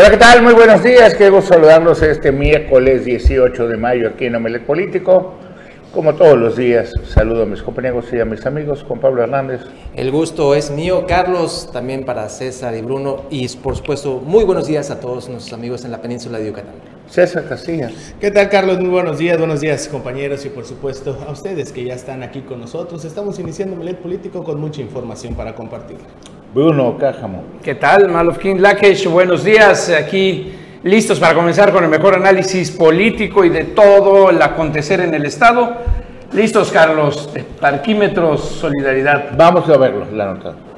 Hola, ¿qué tal? Muy buenos días. Qué gusto saludarlos este miércoles 18 de mayo aquí en Omelet Político. Como todos los días, saludo a mis compañeros y a mis amigos, Juan Pablo Hernández. El gusto es mío, Carlos, también para César y Bruno, y por supuesto, muy buenos días a todos nuestros amigos en la península de Yucatán. César Castilla. ¿Qué tal, Carlos? Muy buenos días, buenos días, compañeros, y por supuesto a ustedes que ya están aquí con nosotros. Estamos iniciando Omelet Político con mucha información para compartir. Bruno Cájamo. ¿Qué tal? Malofkin Lakesh, buenos días. Aquí listos para comenzar con el mejor análisis político y de todo el acontecer en el Estado. Listos, Carlos. Parquímetros, solidaridad. Vamos a verlo, la nota.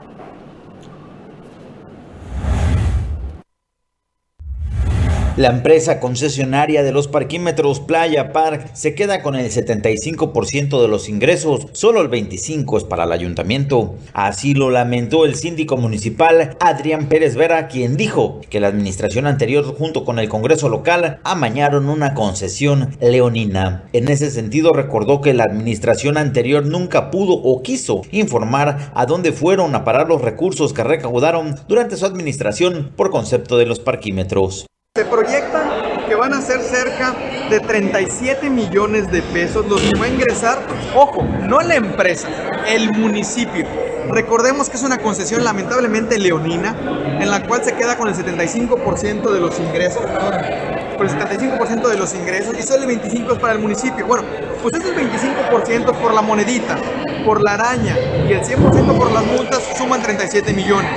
La empresa concesionaria de los parquímetros Playa Park se queda con el 75% de los ingresos, solo el 25% es para el ayuntamiento. Así lo lamentó el síndico municipal Adrián Pérez Vera, quien dijo que la administración anterior junto con el Congreso local amañaron una concesión leonina. En ese sentido recordó que la administración anterior nunca pudo o quiso informar a dónde fueron a parar los recursos que recaudaron durante su administración por concepto de los parquímetros. Se proyecta que van a ser cerca de 37 millones de pesos los que va a ingresar, ojo, no la empresa, el municipio. Recordemos que es una concesión lamentablemente leonina, en la cual se queda con el 75% de los ingresos, con el 75% de los ingresos y solo el 25% es para el municipio. Bueno, pues ese 25% por la monedita, por la araña y el 100% por las multas suman 37 millones.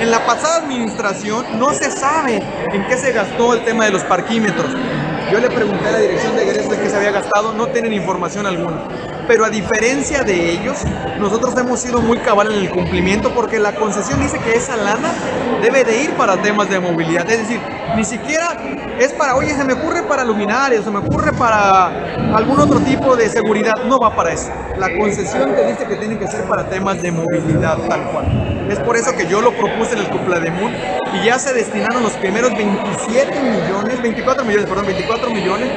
En la pasada administración no se sabe en qué se gastó el tema de los parquímetros. Yo le pregunté a la dirección de egresos en qué se había gastado, no tienen información alguna. Pero a diferencia de ellos, nosotros hemos sido muy cabal en el cumplimiento porque la concesión dice que esa lana debe de ir para temas de movilidad. Es decir, ni siquiera es para, oye, se me ocurre para luminarios, se me ocurre para algún otro tipo de seguridad. No va para eso. La concesión te dice que tiene que ser para temas de movilidad, tal cual. Es por eso que yo lo propuse en el Cuplademun y ya se destinaron los primeros 27 millones, 24 millones, perdón, 24 millones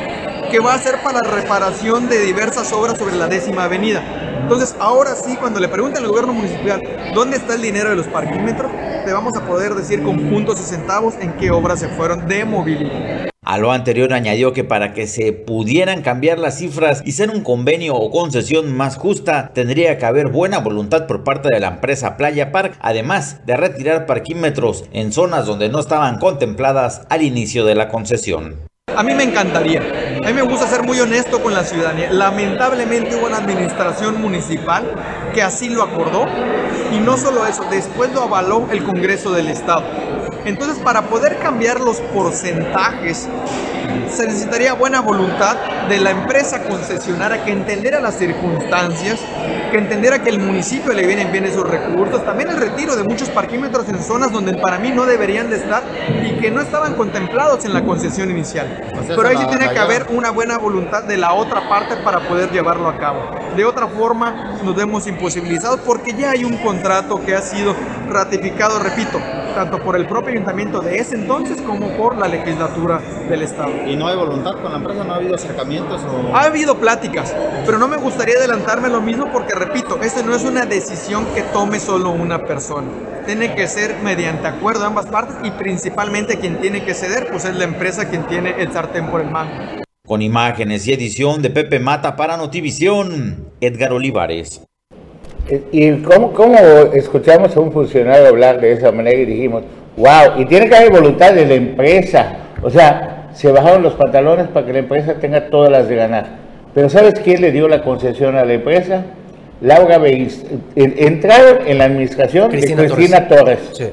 que va a ser para la reparación de diversas obras sobre la décima avenida. Entonces, ahora sí, cuando le preguntan al gobierno municipal dónde está el dinero de los parquímetros, te vamos a poder decir con puntos y centavos en qué obras se fueron de movilidad. A lo anterior añadió que para que se pudieran cambiar las cifras y ser un convenio o concesión más justa, tendría que haber buena voluntad por parte de la empresa Playa Park, además de retirar parquímetros en zonas donde no estaban contempladas al inicio de la concesión. A mí me encantaría. A mí me gusta ser muy honesto con la ciudadanía. Lamentablemente hubo una administración municipal que así lo acordó y no solo eso, después lo avaló el Congreso del Estado. Entonces, para poder cambiar los porcentajes, se necesitaría buena voluntad de la empresa concesionaria que entendiera las circunstancias, que entendiera que el municipio le vienen bien esos recursos, también el retiro de muchos parquímetros en zonas donde para mí no deberían de estar y que no estaban contemplados en la concesión inicial. Pero ahí sí tiene que haber una buena voluntad de la otra parte para poder llevarlo a cabo. De otra forma, nos vemos imposibilizados porque ya hay un contrato que ha sido ratificado, repito, tanto por el propio ayuntamiento de ese entonces como por la legislatura del Estado. ¿Y no hay voluntad con la empresa? ¿No ha habido acercamientos? O... Ha habido pláticas, pero no me gustaría adelantarme lo mismo porque, repito, esta no es una decisión que tome solo una persona. Tiene que ser mediante acuerdo de ambas partes y principalmente quien tiene que ceder, pues es la empresa quien tiene el sartén por el mango. Con imágenes y edición de Pepe Mata para Notivisión, Edgar Olivares. ¿Y cómo, cómo escuchamos a un funcionario hablar de esa manera y dijimos, wow, y tiene que haber voluntad de la empresa? O sea, se bajaron los pantalones para que la empresa tenga todas las de ganar. Pero ¿sabes quién le dio la concesión a la empresa? Laura Beis. Entraron en la administración Cristina de Cristina Torres. Sí.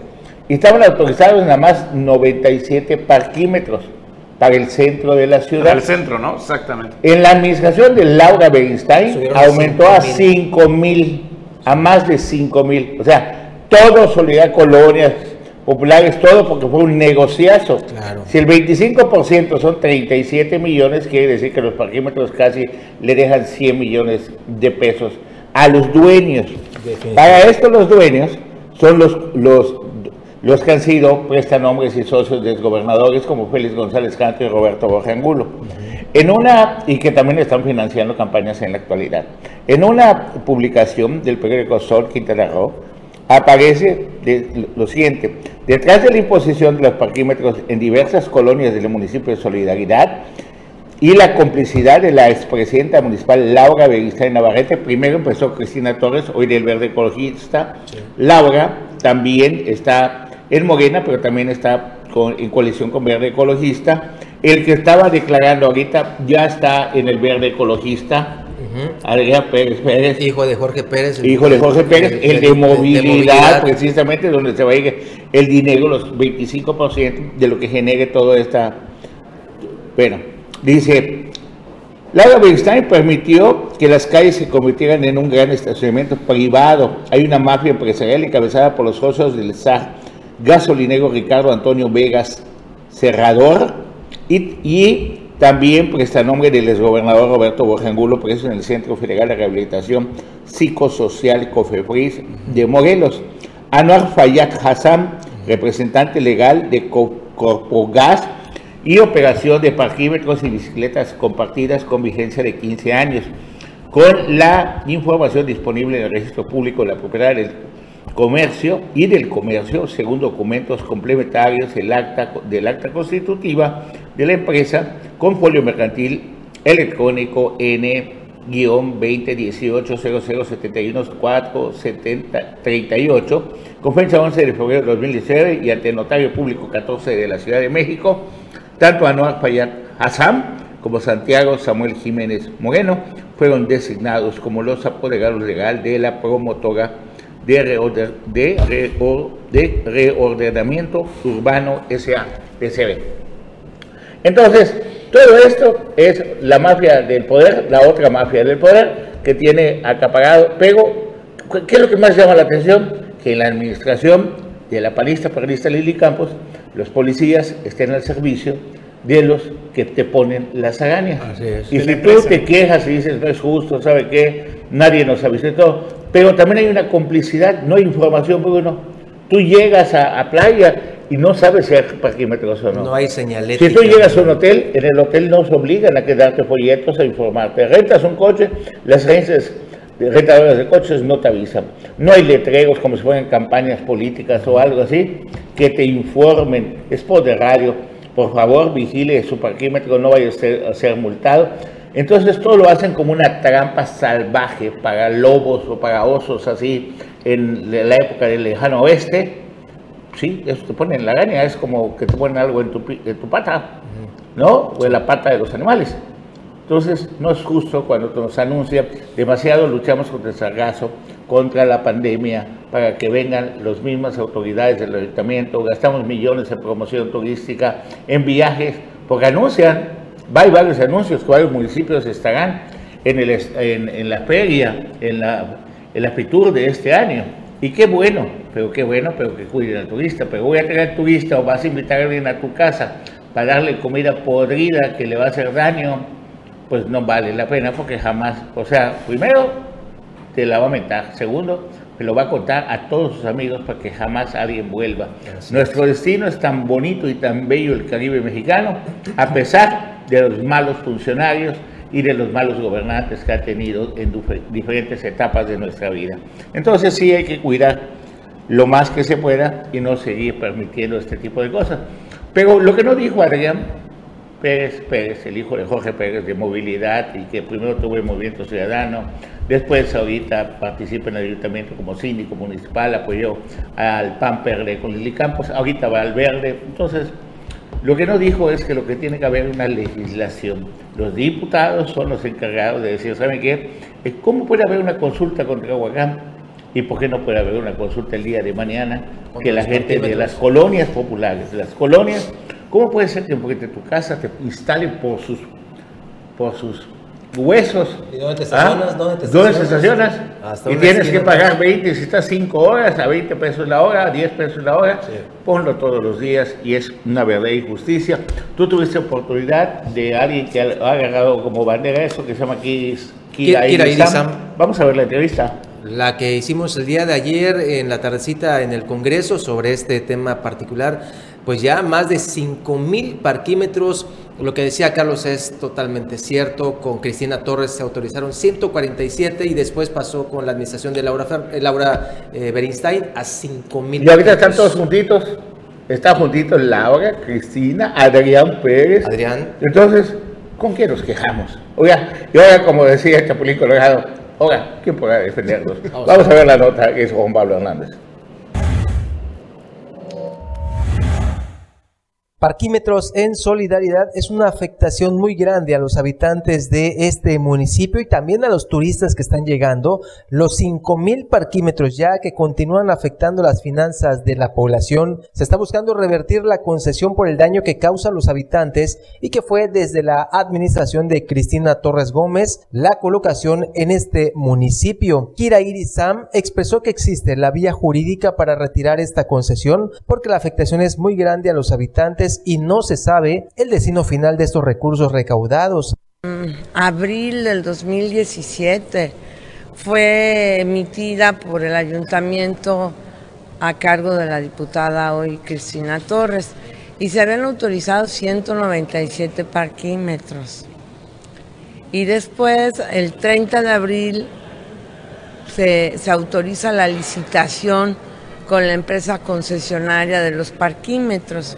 Y estaban autorizados nada más 97 parquímetros para el centro de la ciudad. Al centro, ¿no? Exactamente. En la administración de Laura Bernstein Subieron aumentó a 5,000. 5 mil, a más de 5 mil. O sea, todo Solidaridad Colonias Populares, todo porque fue un negociazo. Claro. Si el 25% son 37 millones, quiere decir que los parquímetros casi le dejan 100 millones de pesos a los dueños. Para esto los dueños son los, los, los que han sido prestanombres y socios de gobernadores como Félix González Canto y Roberto Borja Angulo. En una, y que también están financiando campañas en la actualidad. En una publicación del periódico Sol Quintana Roo, aparece de- lo siguiente, Detrás de la imposición de los parquímetros en diversas colonias del municipio de Solidaridad y la complicidad de la expresidenta municipal Laura Beristain Navarrete, primero empezó Cristina Torres, hoy del Verde Ecologista. Laura también está en Morena, pero también está en coalición con Verde Ecologista. El que estaba declarando ahorita ya está en el Verde Ecologista. Adrián Pérez Pérez. Hijo de Jorge Pérez. Hijo de Jorge Pérez, el, de, movilidad, precisamente donde se va a ir el dinero, los 25% de lo que genere toda esta... Bueno, dice, Laura Bernstein permitió que las calles se convirtieran en un gran estacionamiento privado. Hay una mafia empresarial encabezada por los socios del SAR, gasolinero Ricardo Antonio Vegas Cerrador y también presta nombre del exgobernador Roberto Borja Angulo, preso en el Centro Federal de Rehabilitación Psicosocial COFEPRIS de Morelos. Anuar Fayad Hassan, representante legal de Corpogas y operación de parquímetros y bicicletas compartidas con vigencia de 15 años. Con la información disponible en el registro público de la propiedad del comercio y del comercio, según documentos complementarios del acta, del acta constitutiva de la empresa, con folio mercantil electrónico N-2080071471438, con fecha 11 de febrero de 2019 y ante notario público 14 de la Ciudad de México, tanto Anuar Payat Hassan como Santiago Samuel Jiménez Moreno fueron designados como los apoderados legal de la promotora de, de, reordenamiento urbano SA-PCB. Entonces, todo esto es la mafia del poder, la otra mafia del poder que tiene acaparado, pero ¿qué es lo que más llama la atención? Que en la administración de la palista periodista Lili Campos, los policías estén al servicio de los que te ponen las arañas. Y si tú te quejas y dices no es justo, ¿sabe qué? Nadie nos avisó todo pero también hay una complicidad, no hay información, porque uno, tú llegas a, playa y no sabes si hay parquímetros o no. No hay señales. Si tú llegas a un hotel, en el hotel no se obligan a quedarte folletos a informarte. Rentas un coche, las agencias rentadoras de coches no te avisan. No hay letreros como si fueran campañas políticas o algo así que te informen. Es por de radio. Por favor, vigile su parquímetro, no vaya a ser, a ser multado. Entonces todo lo hacen como una trampa salvaje para lobos o para osos así en la época del lejano oeste. Sí, eso te ponen en la gaña, es como que te ponen algo en tu, tu pata, ¿no? O en la pata de los animales. Entonces, no es justo cuando nos anuncia, demasiado luchamos contra el sargazo, contra la pandemia, para que vengan las mismas autoridades del ayuntamiento, gastamos millones en promoción turística, en viajes, porque anuncian hay varios anuncios varios municipios estarán en, el, la feria, en la, en la FITUR de este año. Y qué bueno, pero qué bueno, pero que cuiden al turista. Pero voy a traer turista o vas a invitar a alguien a tu casa para darle comida podrida que le va a hacer daño, pues no vale la pena porque jamás, o sea, primero te la va a mentar, segundo, te lo va a contar a todos sus amigos para que jamás alguien vuelva. Nuestro destino es tan bonito y tan bello el Caribe mexicano, a pesar de los malos funcionarios y de los malos gobernantes que ha tenido en diferentes etapas de nuestra vida. Entonces sí hay que cuidar lo más que se pueda y no seguir permitiendo este tipo de cosas. Pero lo que no dijo Adrián Pérez Pérez, el hijo de Jorge Pérez de movilidad y que primero tuvo el movimiento ciudadano, después ahorita participa en el ayuntamiento como síndico municipal, apoyó al PAN PRD con Lili Campos, ahorita va al verde, entonces lo que no dijo es que lo que tiene que haber es una legislación. Los diputados son los encargados de decir, ¿saben qué? ¿Cómo puede haber una consulta contra Huacán? ¿Y por qué no puede haber una consulta el día de mañana que la gente de las colonias populares, de las colonias, ¿cómo puede ser que porque tu casa te instalen por sus, por sus huesos. ¿Y dónde te estacionas? ¿Ah? ¿Dónde te estacionas? y tienes que pagar 20, si estás 5 horas, a 20 pesos la hora, a 10 pesos la hora, ponlo todos los días y es una verdad y justicia. Tú tuviste oportunidad de alguien que ha agarrado como bandera eso que se llama Kira, Vamos a ver la entrevista. La que hicimos el día de ayer en la tardecita en el Congreso sobre este tema particular, pues ya más de 5 mil parquímetros lo que decía Carlos es totalmente cierto. Con Cristina Torres se autorizaron 147 y después pasó con la administración de Laura, eh, Laura eh, Berinstein a 5 mil. ¿Y ahorita están todos juntitos? está juntito Laura, Cristina, Adrián Pérez. Adrián. Entonces, ¿con quién nos quejamos? Oiga, y ahora como decía Chapulín Colorado, oiga, ¿quién podrá defendernos? Vamos a ver la nota que hizo Juan Pablo Hernández. Parquímetros en solidaridad es una afectación muy grande a los habitantes de este municipio y también a los turistas que están llegando. Los 5.000 parquímetros ya que continúan afectando las finanzas de la población. Se está buscando revertir la concesión por el daño que causa a los habitantes y que fue desde la administración de Cristina Torres Gómez la colocación en este municipio. Kira Irizam expresó que existe la vía jurídica para retirar esta concesión porque la afectación es muy grande a los habitantes y no se sabe el destino final de estos recursos recaudados. Abril del 2017 fue emitida por el ayuntamiento a cargo de la diputada hoy Cristina Torres y se habían autorizado 197 parquímetros. Y después, el 30 de abril, se, se autoriza la licitación con la empresa concesionaria de los parquímetros.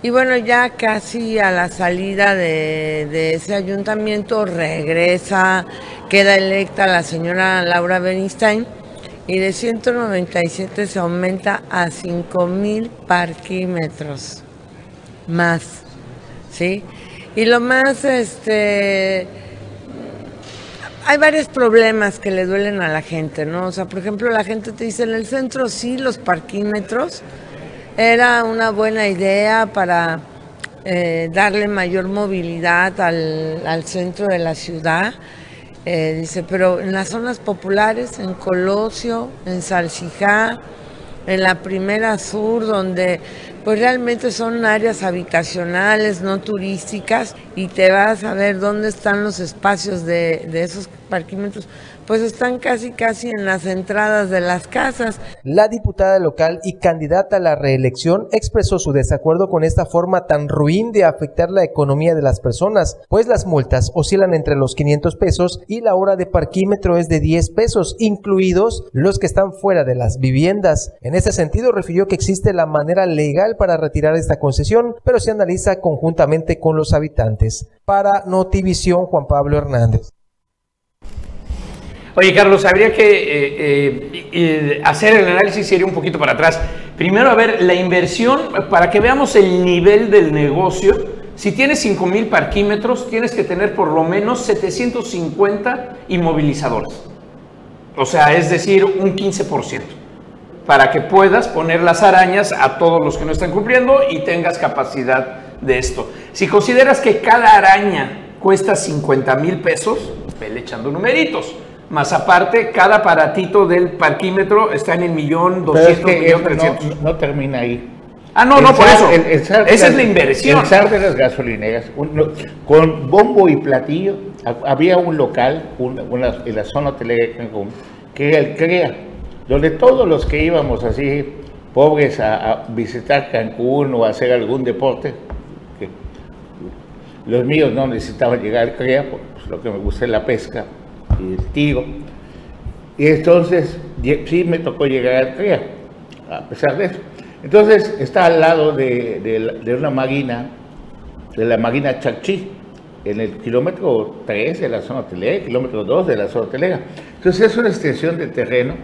Y bueno, ya casi a la salida de, ese ayuntamiento regresa, queda electa la señora Laura Bernstein y de 197 se aumenta a 5 mil parquímetros más, ¿sí? Y lo más, este, hay varios problemas que le duelen a la gente, ¿no? O sea, por ejemplo, la gente te dice, en el centro sí, los parquímetros, era una buena idea para eh, darle mayor movilidad al, centro de la ciudad. Eh, dice, pero en las zonas populares, en Colosio, en Salcijá, en la primera sur, donde pues realmente son áreas habitacionales, no turísticas, y te vas a ver dónde están los espacios de, de esos parquímetros pues están casi casi en las entradas de las casas. La diputada local y candidata a la reelección expresó su desacuerdo con esta forma tan ruin de afectar la economía de las personas, pues las multas oscilan entre los 500 pesos y la hora de parquímetro es de 10 pesos, incluidos los que están fuera de las viviendas. En ese sentido refirió que existe la manera legal para retirar esta concesión, pero se analiza conjuntamente con los habitantes. Para Notivisión, Juan Pablo Hernández. Oye, Carlos, habría que eh, eh, hacer el análisis sería un poquito para atrás. Primero, a ver, la inversión, para que veamos el nivel del negocio. Si tienes 5 mil parquímetros, tienes que tener por lo menos 750 inmovilizadores. O sea, es decir, un 15%. Para que puedas poner las arañas a todos los que no están cumpliendo y tengas capacidad de esto. Si consideras que cada araña cuesta 50 mil pesos, vele echando numeritos. Más aparte, cada aparatito del parquímetro está en el millón doscientos, millón trescientos. No, termina ahí. Ah, no, no, por eso. Esa es la inversión. El SAR de las gasolineras, con bombo y platillo, había un local en la zona hotelera de Cancún, que era el CREA, donde todos los que íbamos así, pobres, a, visitar Cancún o a hacer algún deporte, que los míos no necesitaban llegar al CREA, pues lo que me gusta es la pesca, y testigo. Y entonces sí me tocó llegar al CREA, a pesar de eso. Entonces está al lado de, de, una marina, de la marina Chachí, en el kilómetro 3 de la zona hotelera, kilómetro 2 de la zona hotelera. Entonces es una extensión de terreno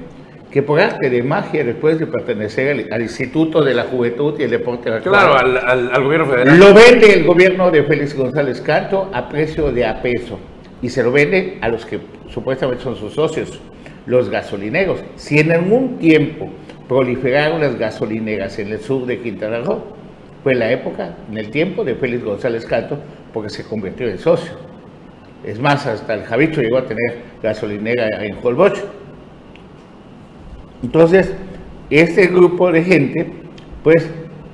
que por arte de magia, después de pertenecer al, Instituto de la Juventud y el Deporte Claro, al, al, gobierno federal. Lo vende el gobierno de Félix González Canto a precio de a peso y se lo vende a los que supuestamente son sus socios, los gasolineros. Si en algún tiempo proliferaron las gasolineras en el sur de Quintana Roo, fue la época, en el tiempo de Félix González Cato, porque se convirtió en socio. Es más, hasta el Javicho llegó a tener gasolinera en Holbox. Entonces, este grupo de gente, pues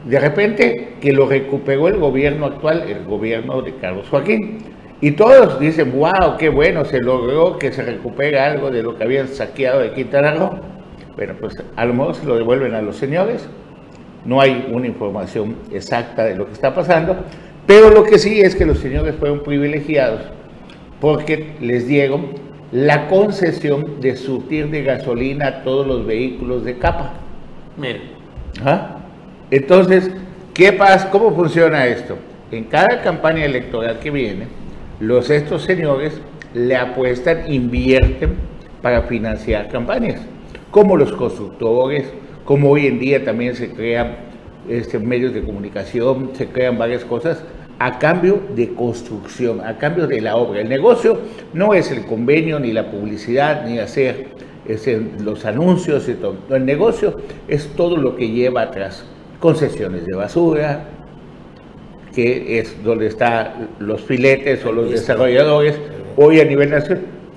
de repente que lo recuperó el gobierno actual, el gobierno de Carlos Joaquín. Y todos dicen, wow, qué bueno, se logró que se recupere algo de lo que habían saqueado de Quintana Roo. Bueno, pues a lo mejor se lo devuelven a los señores. No hay una información exacta de lo que está pasando. Pero lo que sí es que los señores fueron privilegiados porque les dieron la concesión de surtir de gasolina a todos los vehículos de capa. Mire. ¿Ah? Entonces, ¿qué pasa? ¿Cómo funciona esto? En cada campaña electoral que viene, los estos señores le apuestan, invierten para financiar campañas, como los constructores, como hoy en día también se crean este, medios de comunicación, se crean varias cosas a cambio de construcción, a cambio de la obra. El negocio no es el convenio, ni la publicidad, ni hacer este, los anuncios y todo. El negocio es todo lo que lleva atrás. Concesiones de basura, que es donde están los filetes o los desarrolladores. Hoy a nivel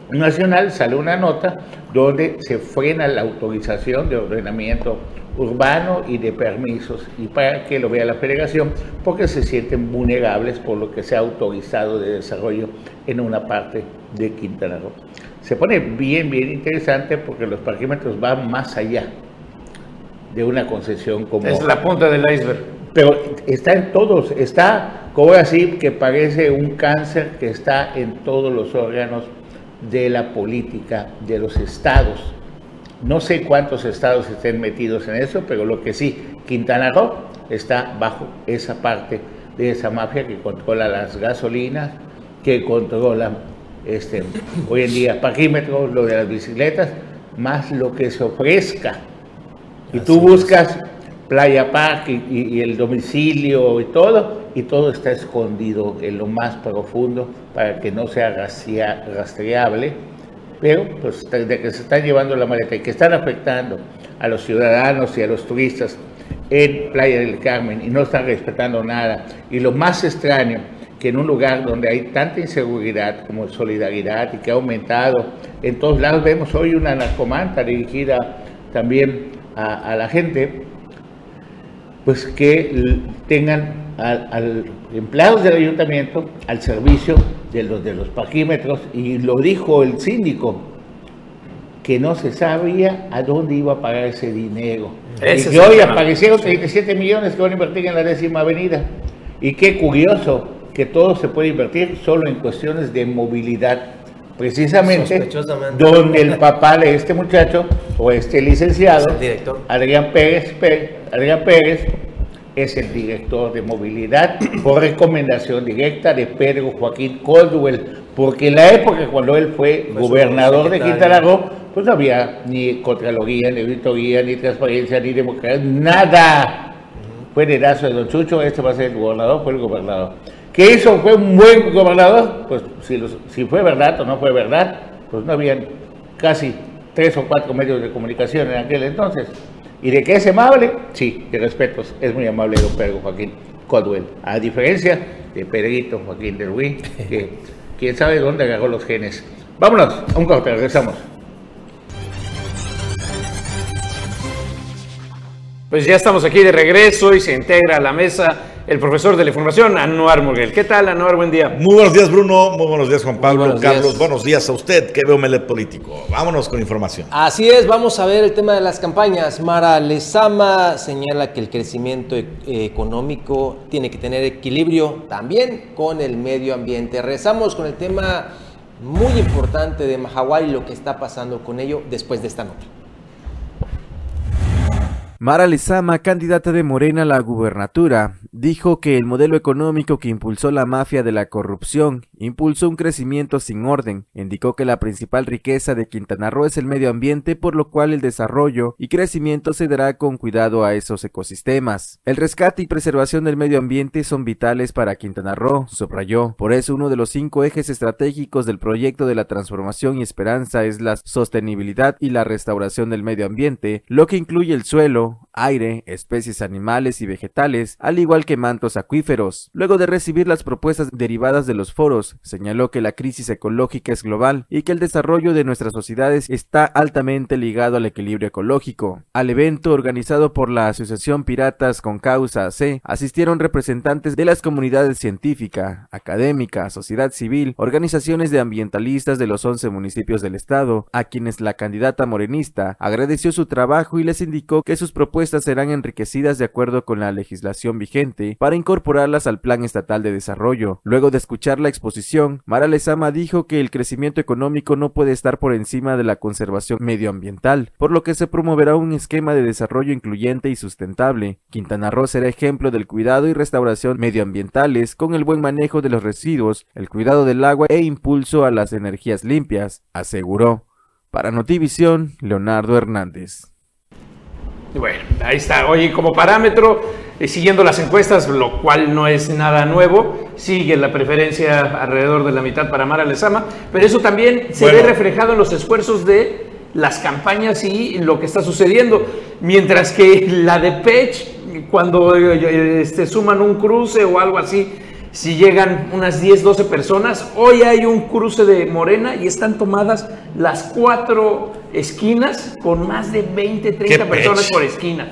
nacional sale una nota donde se frena la autorización de ordenamiento urbano y de permisos y para que lo vea la federación porque se sienten vulnerables por lo que se ha autorizado de desarrollo en una parte de Quintana Roo. Se pone bien, bien interesante porque los parquímetros van más allá de una concesión como... Es la punta del iceberg. Pero está en todos, está, como así, que parece un cáncer que está en todos los órganos de la política de los estados no sé cuántos estados estén metidos en eso, pero lo que sí, Quintana Roo está bajo esa parte de esa mafia que controla las gasolinas, que controla este, hoy en día paquímetros, lo de las bicicletas, más lo que se ofrezca. Y tú buscas Playa Park y, el domicilio y todo, y todo está escondido en lo más profundo para que no sea rastreable pero pues de que se está llevando la maleta y que están afectando a los ciudadanos y a los turistas en Playa del Carmen y no están respetando nada. Y lo más extraño, que en un lugar donde hay tanta inseguridad como solidaridad y que ha aumentado, en todos lados vemos hoy una narcomanta dirigida también a, la gente, pues que tengan al, empleados del ayuntamiento al servicio de los de los paquímetros y lo dijo el síndico que no se sabía a dónde iba a pagar ese dinero. y que hoy aparecieron 37 millones que van a invertir en la décima avenida. Y qué curioso que todo se puede invertir solo en cuestiones de movilidad. Precisamente donde el papá de este muchacho o este licenciado, Adrián Pérez, Adrián Pérez es el director de movilidad por recomendación directa de Pedro Joaquín Caldwell, porque en la época cuando él fue gobernador de Quintana Roo, pues no había ni Contraloría, ni Auditoría, ni Transparencia, ni Democracia, nada. Fue el heredazo de Don Chucho, este va a ser el gobernador, fue el gobernador. ¿Qué hizo? ¿Fue un buen gobernador? Pues si, fue verdad o no fue verdad, pues no habían casi tres o cuatro medios de comunicación en aquel entonces. ¿Y de qué es amable? Sí, de respetos, es muy amable don Pedro Joaquín Codwell. A diferencia de Pedrito Joaquín de Ruiz, que quién sabe dónde agarró los genes. Vámonos, a un corte, regresamos. Pues ya estamos aquí de regreso y se integra a la mesa el profesor de la información, Anuar Murguel. ¿Qué tal, Anuar? Buen día. Muy buenos días, Bruno. Muy buenos días, Juan Pablo. Carlos, buenos días a usted que veo Melet Político. Vámonos con información. Así es, vamos a ver el tema de las campañas. Mara Lezama señala que el crecimiento e-, económico tiene que tener equilibrio también con el medio ambiente. Rezamos con el tema muy importante de Mahahual y lo que está pasando con ello después de esta nota. Mara Lezama, candidata de Morena a la gubernatura, dijo que el modelo económico que impulsó la mafia de la corrupción impulsó un crecimiento sin orden. Indicó que la principal riqueza de Quintana Roo es el medio ambiente, por lo cual el desarrollo y crecimiento se dará con cuidado a esos ecosistemas. El rescate y preservación del medio ambiente son vitales para Quintana Roo, subrayó. Por eso uno de los cinco ejes estratégicos del proyecto de la transformación y esperanza es la sostenibilidad y la restauración del medio ambiente, lo que incluye el suelo, aire, especies animales y vegetales, al igual que mantos acuíferos. Luego de recibir las propuestas derivadas de los foros, señaló que la crisis ecológica es global y que el desarrollo de nuestras sociedades está altamente ligado al equilibrio ecológico. Al evento organizado por la Asociación Piratas con Causa C, asistieron representantes de las comunidades científica, académica, sociedad civil, organizaciones de ambientalistas de los 11 municipios del estado, a quienes la candidata morenista agradeció su trabajo y les indicó que sus propuestas serán enriquecidas de acuerdo con la legislación vigente para incorporarlas al Plan Estatal de Desarrollo. Luego de escuchar la exposición, Mara Lezama dijo que el crecimiento económico no puede estar por encima de la conservación medioambiental, por lo que se promoverá un esquema de desarrollo incluyente y sustentable. Quintana Roo será ejemplo del cuidado y restauración medioambientales con el buen manejo de los residuos, el cuidado del agua e impulso a las energías limpias, aseguró. Para Notivisión, Leonardo Hernández. Bueno, ahí está. Oye, como parámetro, eh, siguiendo las encuestas, lo cual no es nada nuevo, sigue la preferencia alrededor de la mitad para Mara Lezama, pero eso también se ve reflejado en los esfuerzos de las campañas y lo que está sucediendo. Mientras que la de Pech, cuando eh, este, suman un cruce o algo así, si llegan unas 10, 12 personas, hoy hay un cruce de Morena y están tomadas las cuatro esquinas con más de 20, 30 personas por esquina.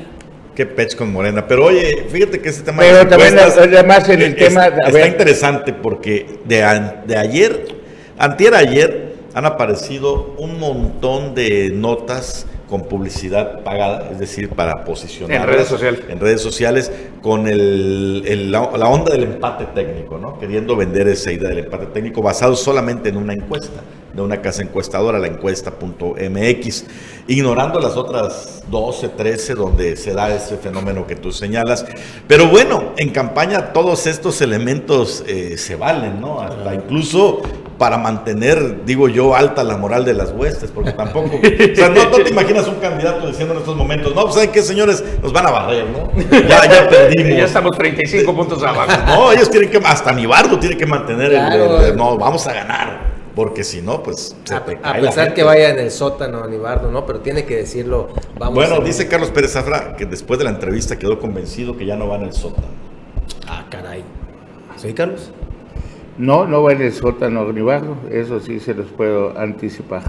Qué pech con Morena. Pero oye, fíjate que ese tema Pero también además en el tema... está interesante porque de, de ayer, antier ayer, han aparecido un montón de notas con publicidad pagada, es decir, para posicionar en redes sociales, en redes sociales con el, la, onda del empate técnico, ¿no? queriendo vender esa idea del empate técnico basado solamente en una encuesta de una casa encuestadora, la encuesta.mx, ignorando las otras 12, 13 donde se da ese fenómeno que tú señalas. Pero bueno, en campaña todos estos elementos eh, se valen, ¿no? Hasta incluso para mantener, digo yo, alta la moral de las huestes, porque tampoco, o sea, no, te imaginas un candidato diciendo en estos momentos, no, pues ¿saben qué, señores? Nos van a barrer, ¿no? Ya, ya perdimos. Ya estamos 35 puntos abajo. No, ellos tienen que, hasta Nibardo tiene que mantener el, no, vamos a ganar. Porque si no, pues se a, te cae a pesar que vaya en el sótano Nibardo, ¿no? Pero tiene que decirlo. Vamos bueno, dice Carlos Pérez Zafra que después de la entrevista quedó convencido que ya no va en el sótano. Ah, caray. ¿Soy Carlos? No, no va en el sótano Nibardo, eso sí se los puedo anticipar.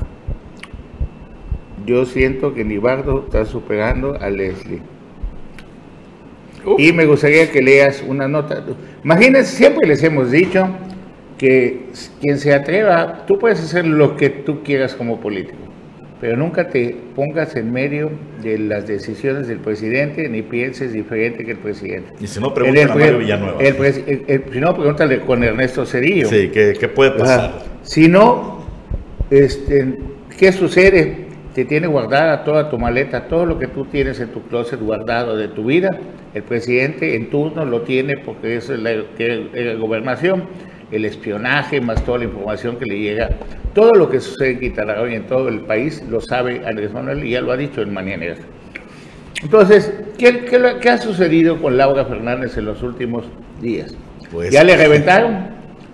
Yo siento que Nibardo está superando a Leslie. Y me gustaría que leas una nota. Imagínense, siempre les hemos dicho que quien se atreva, tú puedes hacer lo que tú quieras como político, pero nunca te pongas en medio de las decisiones del presidente ni pienses diferente que el presidente. Y si no, pregúntale a Mario Villanueva. si no, pregúntale con Ernesto Cedillo. Sí, ¿qué, puede pasar? Si no, este, ¿qué sucede? Te tiene guardada toda tu maleta, todo lo que tú tienes en tu closet guardado de tu vida. El presidente en turno lo tiene porque es la, que, la gobernación el espionaje, más toda la información que le llega. Todo lo que sucede en Quintana y en todo el país lo sabe Andrés Manuel y ya lo ha dicho en mañaneras. Entonces, ¿qué, qué, ha sucedido con Laura Fernández en los últimos días? Pues, ya le reventaron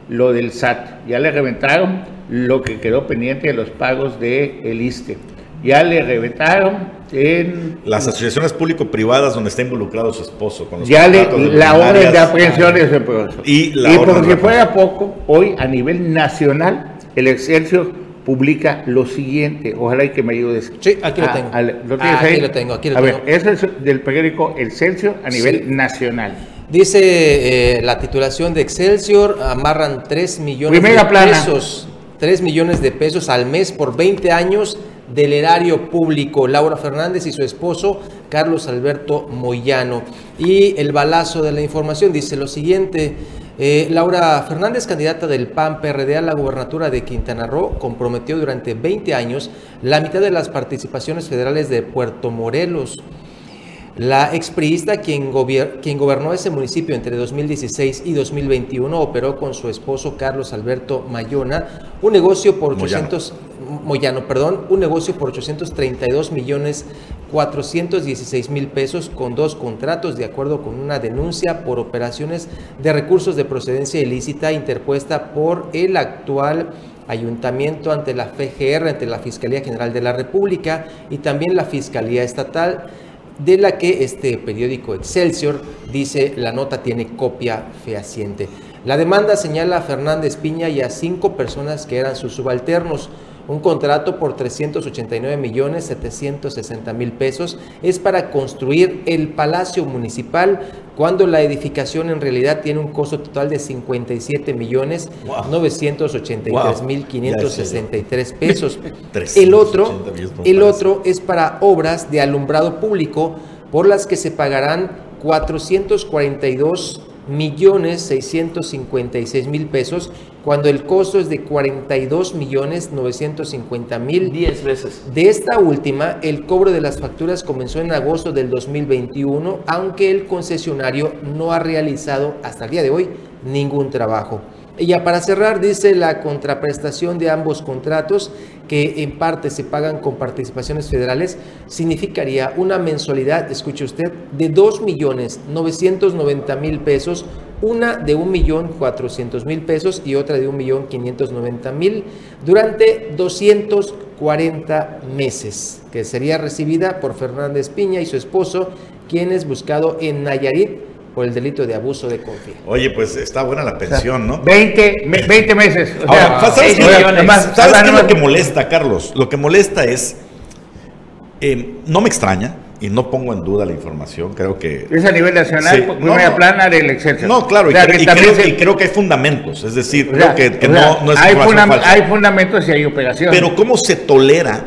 lo del SAT, ya le reventaron lo que quedó pendiente de los pagos de el ISTE, ya le reventaron en las asociaciones público-privadas donde está involucrado su esposo. Con ya le, la orden de aprehensión es el proceso. Y, la y por si fuera poco, hoy a nivel nacional, el Excelsior publica lo siguiente. Ojalá y que me ayudes. Sí, aquí lo tengo. ¿lo tienes ahí? Aquí lo tengo, aquí lo a ver, eso es del periódico Excelsior a nivel nacional. Dice eh, la titulación de Excelsior, amarran 3 millones de pesos. 3 millones de pesos al mes por 20 años del erario público, Laura Fernández y su esposo Carlos Alberto Moyano. Y el balazo de la información dice lo siguiente. Eh, Laura Fernández, candidata del PAN PRD a la gubernatura de Quintana Roo, comprometió durante 20 años la mitad de las participaciones federales de Puerto Morelos. La expriista, quien, quien gobernó ese municipio entre 2016 y 2021, operó con su esposo Carlos Alberto Mayona un negocio por 800 Moyano, perdón, un negocio por 832 millones 416 mil pesos con dos contratos de acuerdo con una denuncia por operaciones de recursos de procedencia ilícita interpuesta por el actual ayuntamiento ante la FGR, ante la Fiscalía General de la República y también la Fiscalía Estatal de la que este periódico Excelsior dice la nota tiene copia fehaciente. La demanda señala a Fernández Piña y a cinco personas que eran sus subalternos. Un contrato por 389 millones 760 mil pesos es para construir el Palacio Municipal cuando la edificación en realidad tiene un costo total de 57 millones 983 mil 563 pesos. El otro, el otro es para obras de alumbrado público por las que se pagarán 442 millones 656 mil pesos, cuando el costo es de 42 millones 950 mil. 10 veces. De esta última, el cobro de las facturas comenzó en agosto del 2021, aunque el concesionario no ha realizado hasta el día de hoy ningún trabajo. Y ya para cerrar, dice la contraprestación de ambos contratos, que en parte se pagan con participaciones federales, significaría una mensualidad, escuche usted, de 2.990.000 pesos, una de 1.400.000 pesos y otra de 1.590.000 durante 240 meses, que sería recibida por Fernández Piña y su esposo, quien es buscado en Nayarit por el delito de abuso de confianza. Oye, pues está buena la pensión, ¿no? 20, 20 meses. O Ahora, sea, ¿sabes, qué, millones. ¿sabes Ahora, qué es lo que molesta, Carlos? Lo que molesta es, eh, no me extraña, y no pongo en duda la información, creo que... Es a nivel nacional, Sí, primera no. plana del Excelsior. No, claro, O sea, y, creo, se- y creo que hay fundamentos, es decir, o sea, creo que, que o sea, no, no es hay, fundam- falsa. hay fundamentos y hay operación. Pero ¿cómo se tolera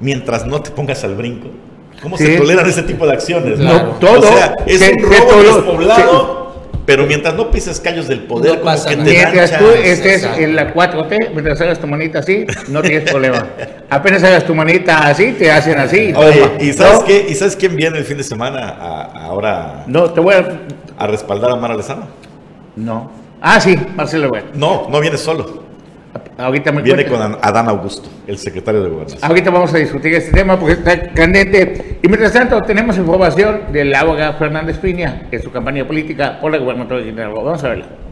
mientras no te pongas al brinco? ¿Cómo Sí. se toleran ese tipo de acciones? No, todo. O sea, es Se- un se robo despoblado, pero mientras no pises callos del poder, No como pasa que te Mientras tú estés exacto. en la 4T, mientras hagas tu manita así, no tienes problema. Apenas hagas tu manita así, te hacen así. Oye, toma. ¿y sabes No, qué? ¿Y sabes quién viene el fin de semana a- ahora No, te voy a... a respaldar a Mara Lezama? No. Ah, sí, Marcelo Ebrard. No, no viene solo. Ahorita me Viene con. Adán Augusto, el secretario de Gobernación. Ahorita vamos a discutir este tema porque está candente. Y mientras tanto, tenemos información del abogado Fernández Piña en su campaña política por la gobernatura de Roo. Vamos a verla.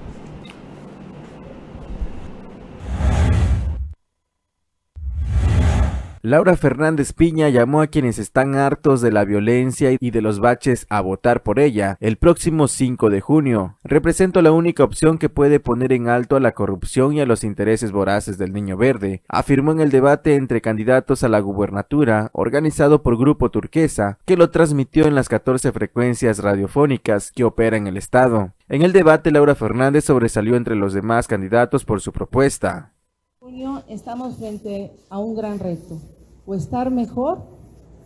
Laura Fernández Piña llamó a quienes están hartos de la violencia y de los baches a votar por ella el próximo 5 de junio. Represento la única opción que puede poner en alto a la corrupción y a los intereses voraces del Niño Verde, afirmó en el debate entre candidatos a la gubernatura organizado por Grupo Turquesa, que lo transmitió en las 14 frecuencias radiofónicas que opera en el estado. En el debate Laura Fernández sobresalió entre los demás candidatos por su propuesta. junio estamos frente a un gran reto. O estar mejor,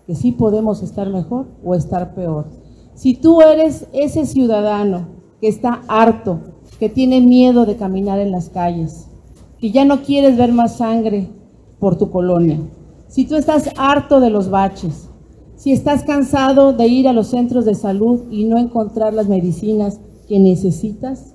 que sí podemos estar mejor, o estar peor. Si tú eres ese ciudadano que está harto, que tiene miedo de caminar en las calles, que ya no quieres ver más sangre por tu colonia, si tú estás harto de los baches, si estás cansado de ir a los centros de salud y no encontrar las medicinas que necesitas,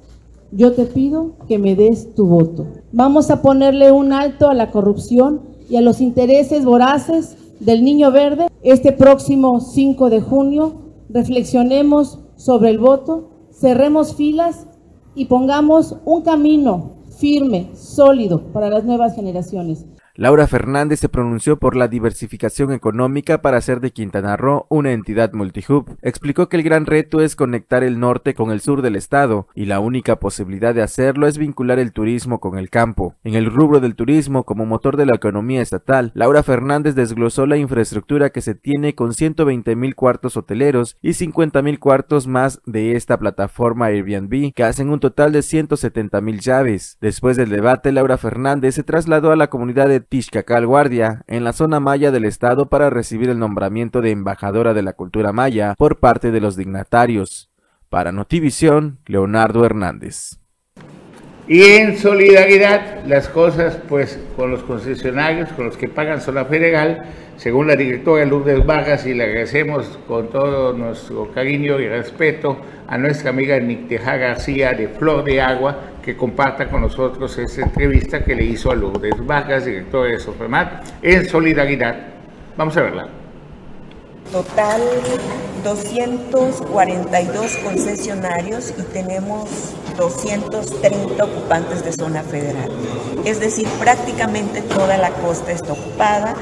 yo te pido que me des tu voto. Vamos a ponerle un alto a la corrupción y a los intereses voraces del Niño Verde. Este próximo 5 de junio reflexionemos sobre el voto, cerremos filas y pongamos un camino firme, sólido para las nuevas generaciones. Laura Fernández se pronunció por la diversificación económica para hacer de Quintana Roo una entidad multihub. Explicó que el gran reto es conectar el norte con el sur del estado y la única posibilidad de hacerlo es vincular el turismo con el campo. En el rubro del turismo como motor de la economía estatal, Laura Fernández desglosó la infraestructura que se tiene con 120 mil cuartos hoteleros y 50 mil cuartos más de esta plataforma Airbnb que hacen un total de 170 mil llaves. Después del debate, Laura Fernández se trasladó a la comunidad de Tixcacal Guardia, en la zona maya del estado para recibir el nombramiento de embajadora de la cultura maya por parte de los dignatarios. Para Notivisión, Leonardo Hernández. Y en solidaridad, las cosas, pues, con los concesionarios, con los que pagan zona federal, según la directora Lourdes Vargas, y le agradecemos con todo nuestro cariño y respeto a nuestra amiga Nicteja García de Flor de Agua, que comparta con nosotros esta entrevista que le hizo a Lourdes Vargas, directora de Sofremat, en solidaridad. Vamos a verla. Total 242 concesionarios y tenemos 230 ocupantes de zona federal. Es decir, prácticamente toda la costa está ocupada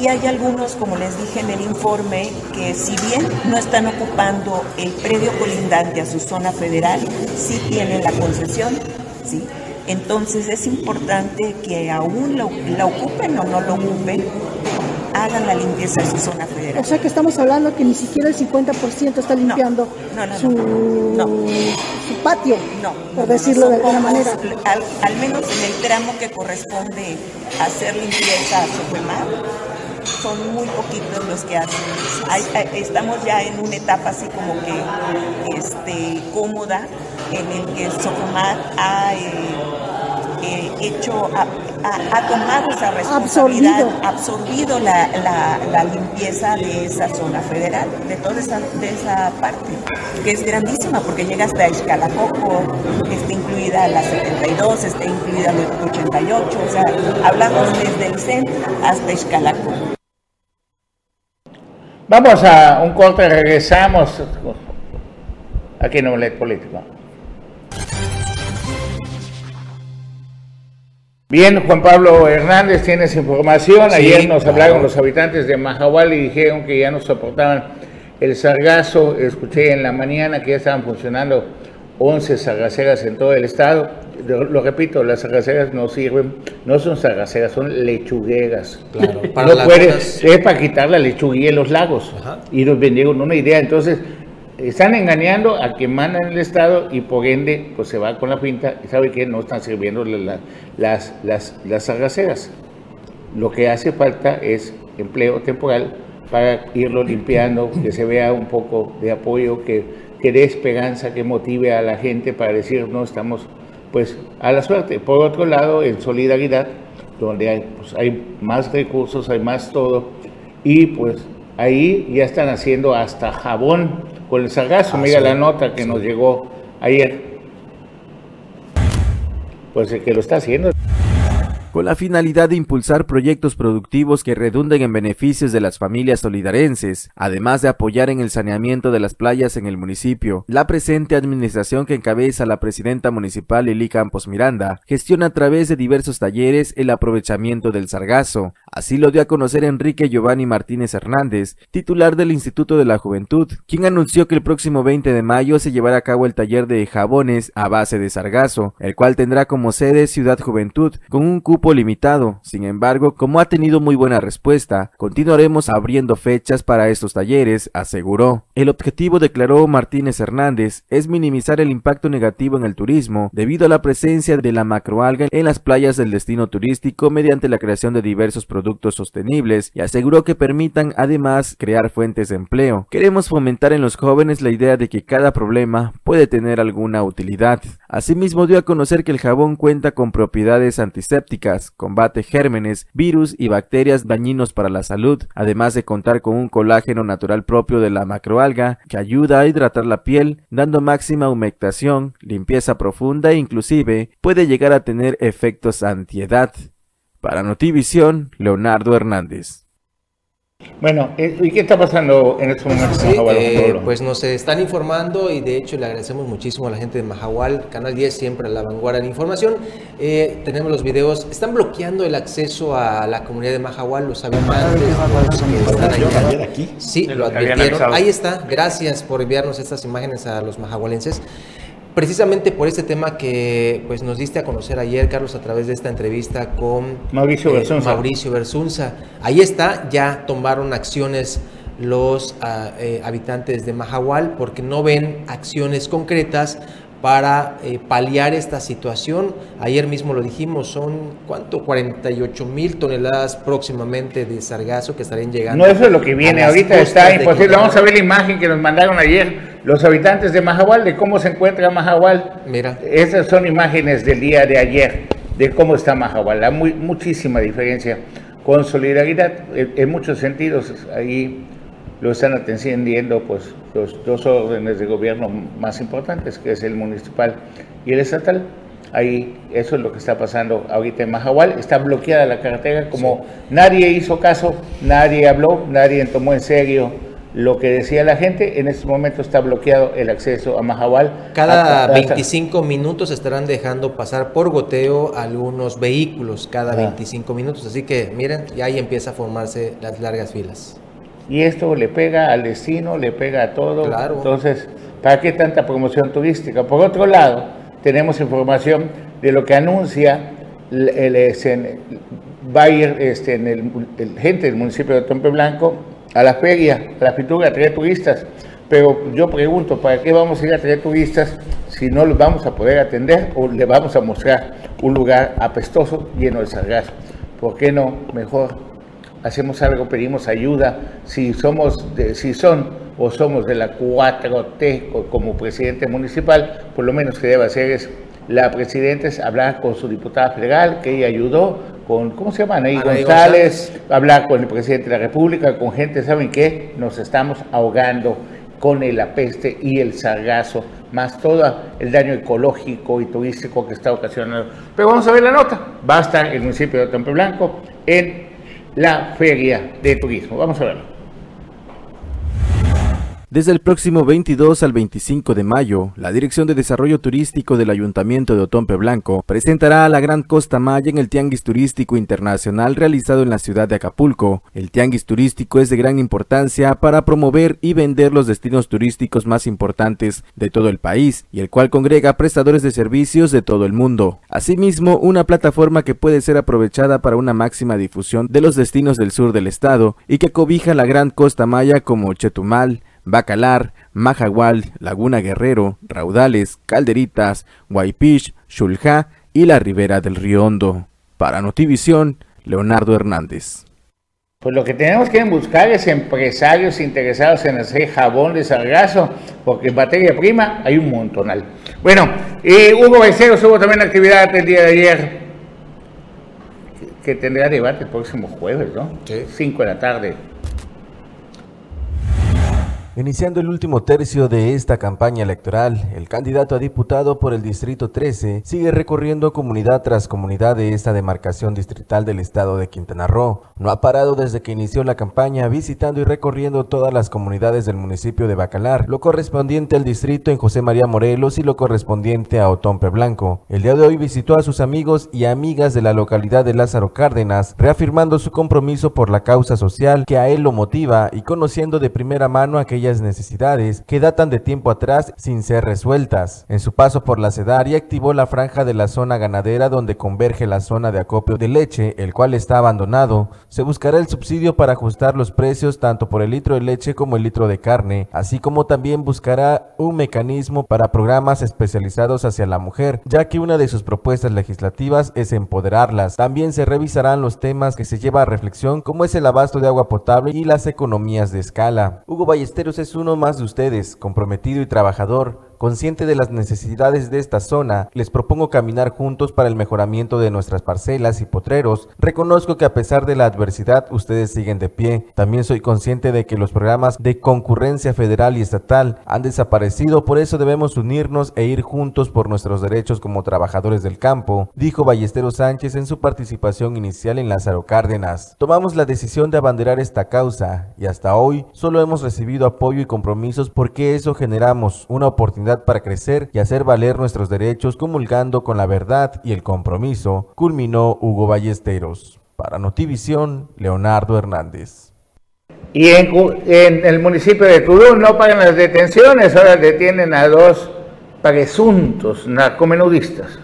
y hay algunos, como les dije en el informe, que si bien no están ocupando el predio colindante a su zona federal, sí tienen la concesión, ¿sí? Entonces es importante que aún la, la ocupen o no lo ocupen, hagan la limpieza de su zona federal. O sea que estamos hablando que ni siquiera el 50% está limpiando no, no, su, no. su patio, No, por decirlo de alguna manera. Al, al menos en el tramo que corresponde hacer limpieza a Sofemar, son muy poquitos los que hacen estamos ya en una etapa así como que este, cómoda en el que Sofomar ha eh, eh, hecho, ha, tomado esa responsabilidad, absorbido, la, limpieza de esa zona federal, de toda esa, de esa parte, que es grandísima porque llega hasta Escalacoco, está incluida la 72, está incluida la 88, o sea, hablamos desde el centro hasta Escalacoco. Vamos a un corte, regresamos aquí en Omelet Político. Bien, Juan Pablo Hernández, tienes información. Ayer nos hablaron los habitantes de Mahahual y dijeron que ya no soportaban el sargazo. Escuché en la mañana que ya estaban funcionando 11 sargaceras en todo el estado. Lo, repito, las sargaceras no sirven, no son sargaceras, son lechugueras. Claro, para no es para quitar la lechuguilla en los lagos. Y nos vendieron una idea. Entonces, están engañando a quien manda en el Estado y por ende pues se va con la pinta y sabe que no están sirviendo las, las, las sargaceras. Lo que hace falta es empleo temporal para irlo limpiando, que se vea un poco de apoyo, que, que dé esperanza, que motive a la gente para decir no estamos pues a la suerte. Por otro lado, en solidaridad, donde hay, pues, hay más recursos, hay más todo, y pues ahí ya están haciendo hasta jabón con el sargazo. Mira la nota que nos llegó ayer. Pues el que lo está haciendo con la finalidad de impulsar proyectos productivos que redunden en beneficios de las familias solidarenses, además de apoyar en el saneamiento de las playas en el municipio. La presente administración que encabeza la presidenta municipal Lili Campos Miranda gestiona a través de diversos talleres el aprovechamiento del sargazo. Así lo dio a conocer Enrique Giovanni Martínez Hernández, titular del Instituto de la Juventud, quien anunció que el próximo 20 de mayo se llevará a cabo el taller de jabones a base de sargazo, el cual tendrá como sede Ciudad Juventud, con un cupo limitado. Sin embargo, como ha tenido muy buena respuesta, continuaremos abriendo fechas para estos talleres, aseguró. El objetivo, declaró Martínez Hernández, es minimizar el impacto negativo en el turismo debido a la presencia de la macroalga en las playas del destino turístico mediante la creación de diversos productos sostenibles y aseguró que permitan además crear fuentes de empleo. Queremos fomentar en los jóvenes la idea de que cada problema puede tener alguna utilidad. Asimismo dio a conocer que el jabón cuenta con propiedades antisépticas combate gérmenes, virus y bacterias dañinos para la salud, además de contar con un colágeno natural propio de la macroalga que ayuda a hidratar la piel, dando máxima humectación, limpieza profunda e inclusive puede llegar a tener efectos antiedad. Para Notivisión, Leonardo Hernández. Bueno, eh, ¿y qué está pasando en estos momentos sí, eh, pues nos están informando y de hecho le agradecemos muchísimo a la gente de Mahahual, Canal 10 siempre a la vanguardia de información. Eh, tenemos los videos, están bloqueando el acceso a la comunidad de Mahahual, los habitantes están aquí. Sí, lo advirtieron. Ahí está, gracias por enviarnos estas imágenes a los mahahualenses precisamente por este tema que pues nos diste a conocer ayer, Carlos, a través de esta entrevista con Mauricio eh, Bersunza. Mauricio Bersunza. Ahí está, ya tomaron acciones los eh, habitantes de Mahahual porque no ven acciones concretas para eh, paliar esta situación. Ayer mismo lo dijimos, son ¿cuánto? 48 mil toneladas próximamente de sargazo que estarían llegando. No, eso es lo que viene, ahorita está imposible. Vamos a ver la imagen que nos mandaron ayer los habitantes de Mahahual, de cómo se encuentra Mahahual. Mira. Esas son imágenes del día de ayer, de cómo está Mahahual. Hay muy, muchísima diferencia con solidaridad en muchos sentidos. Ahí lo están atendiendo pues los dos órdenes de gobierno más importantes, que es el municipal y el estatal. Ahí eso es lo que está pasando ahorita en Mahahual. Está bloqueada la carretera, como nadie hizo caso, nadie habló, nadie tomó en serio lo que decía la gente. En este momento está bloqueado el acceso a Mahahual. Cada 25 minutos estarán dejando pasar por goteo algunos vehículos, cada 25 minutos. Así que miren, ya ahí empieza a formarse las largas filas. Y esto le pega al destino, le pega a todo. Entonces, ¿para qué tanta promoción turística? Por otro lado, tenemos información de lo que anuncia el, el, este, ir este, en el, gente del municipio de Tompe Blanco a la feria, a la pintura, a traer turistas. Pero yo pregunto, ¿para qué vamos a ir a traer turistas si no los vamos a poder atender o le vamos a mostrar un lugar apestoso lleno de sargazo? ¿Por qué no mejor hacemos algo, pedimos ayuda, si somos, de, si son o somos de la 4T como presidente municipal, por lo menos que debe hacer es la presidenta es hablar con su diputada federal, que ella ayudó, con, ¿cómo se llama? Anaí González, hablar con el presidente de la República, con gente, ¿saben qué? Nos estamos ahogando con el apeste y el sargazo, más todo el daño ecológico y turístico que está ocasionando. Pero vamos a ver la nota. Va a estar el municipio de Temple Blanco en la feria de turismo. Vamos a verlo. Desde el próximo 22 al 25 de mayo, la Dirección de Desarrollo Turístico del Ayuntamiento de Otompe Blanco presentará a la Gran Costa Maya en el Tianguis Turístico Internacional realizado en la ciudad de Acapulco. El Tianguis Turístico es de gran importancia para promover y vender los destinos turísticos más importantes de todo el país y el cual congrega prestadores de servicios de todo el mundo. Asimismo, una plataforma que puede ser aprovechada para una máxima difusión de los destinos del sur del estado y que cobija la Gran Costa Maya como Chetumal, Bacalar, Majagual, Laguna Guerrero, Raudales, Calderitas, Guaypich, Xulja y la ribera del Río Hondo. Para Notivisión, Leonardo Hernández. Pues lo que tenemos que buscar es empresarios interesados en hacer jabón de sargazo, porque en materia prima hay un montonal. Bueno, y Hugo Beceros hubo también actividad el día de ayer, que tendrá debate el próximo jueves, ¿no? Sí. 5 de la tarde. Iniciando el último tercio de esta campaña electoral, el candidato a diputado por el Distrito 13 sigue recorriendo comunidad tras comunidad de esta demarcación distrital del estado de Quintana Roo. No ha parado desde que inició la campaña visitando y recorriendo todas las comunidades del municipio de Bacalar, lo correspondiente al distrito en José María Morelos y lo correspondiente a Otompe Blanco. El día de hoy visitó a sus amigos y amigas de la localidad de Lázaro Cárdenas, reafirmando su compromiso por la causa social que a él lo motiva y conociendo de primera mano aquella necesidades que datan de tiempo atrás sin ser resueltas. En su paso por la Cedaria activó la franja de la zona ganadera donde converge la zona de acopio de leche, el cual está abandonado. Se buscará el subsidio para ajustar los precios tanto por el litro de leche como el litro de carne, así como también buscará un mecanismo para programas especializados hacia la mujer, ya que una de sus propuestas legislativas es empoderarlas. También se revisarán los temas que se lleva a reflexión como es el abasto de agua potable y las economías de escala. Hugo Ballesteros es uno más de ustedes, comprometido y trabajador, Consciente de las necesidades de esta zona, les propongo caminar juntos para el mejoramiento de nuestras parcelas y potreros. Reconozco que a pesar de la adversidad, ustedes siguen de pie. También soy consciente de que los programas de concurrencia federal y estatal han desaparecido, por eso debemos unirnos e ir juntos por nuestros derechos como trabajadores del campo, dijo Ballesteros Sánchez en su participación inicial en Lázaro Cárdenas. Tomamos la decisión de abanderar esta causa y hasta hoy solo hemos recibido apoyo y compromisos porque eso generamos una oportunidad para crecer y hacer valer nuestros derechos comulgando con la verdad y el compromiso, culminó Hugo Ballesteros. Para Notivisión, Leonardo Hernández. Y en, el municipio de Tulum no pagan las detenciones, ahora detienen a dos presuntos narcomenudistas.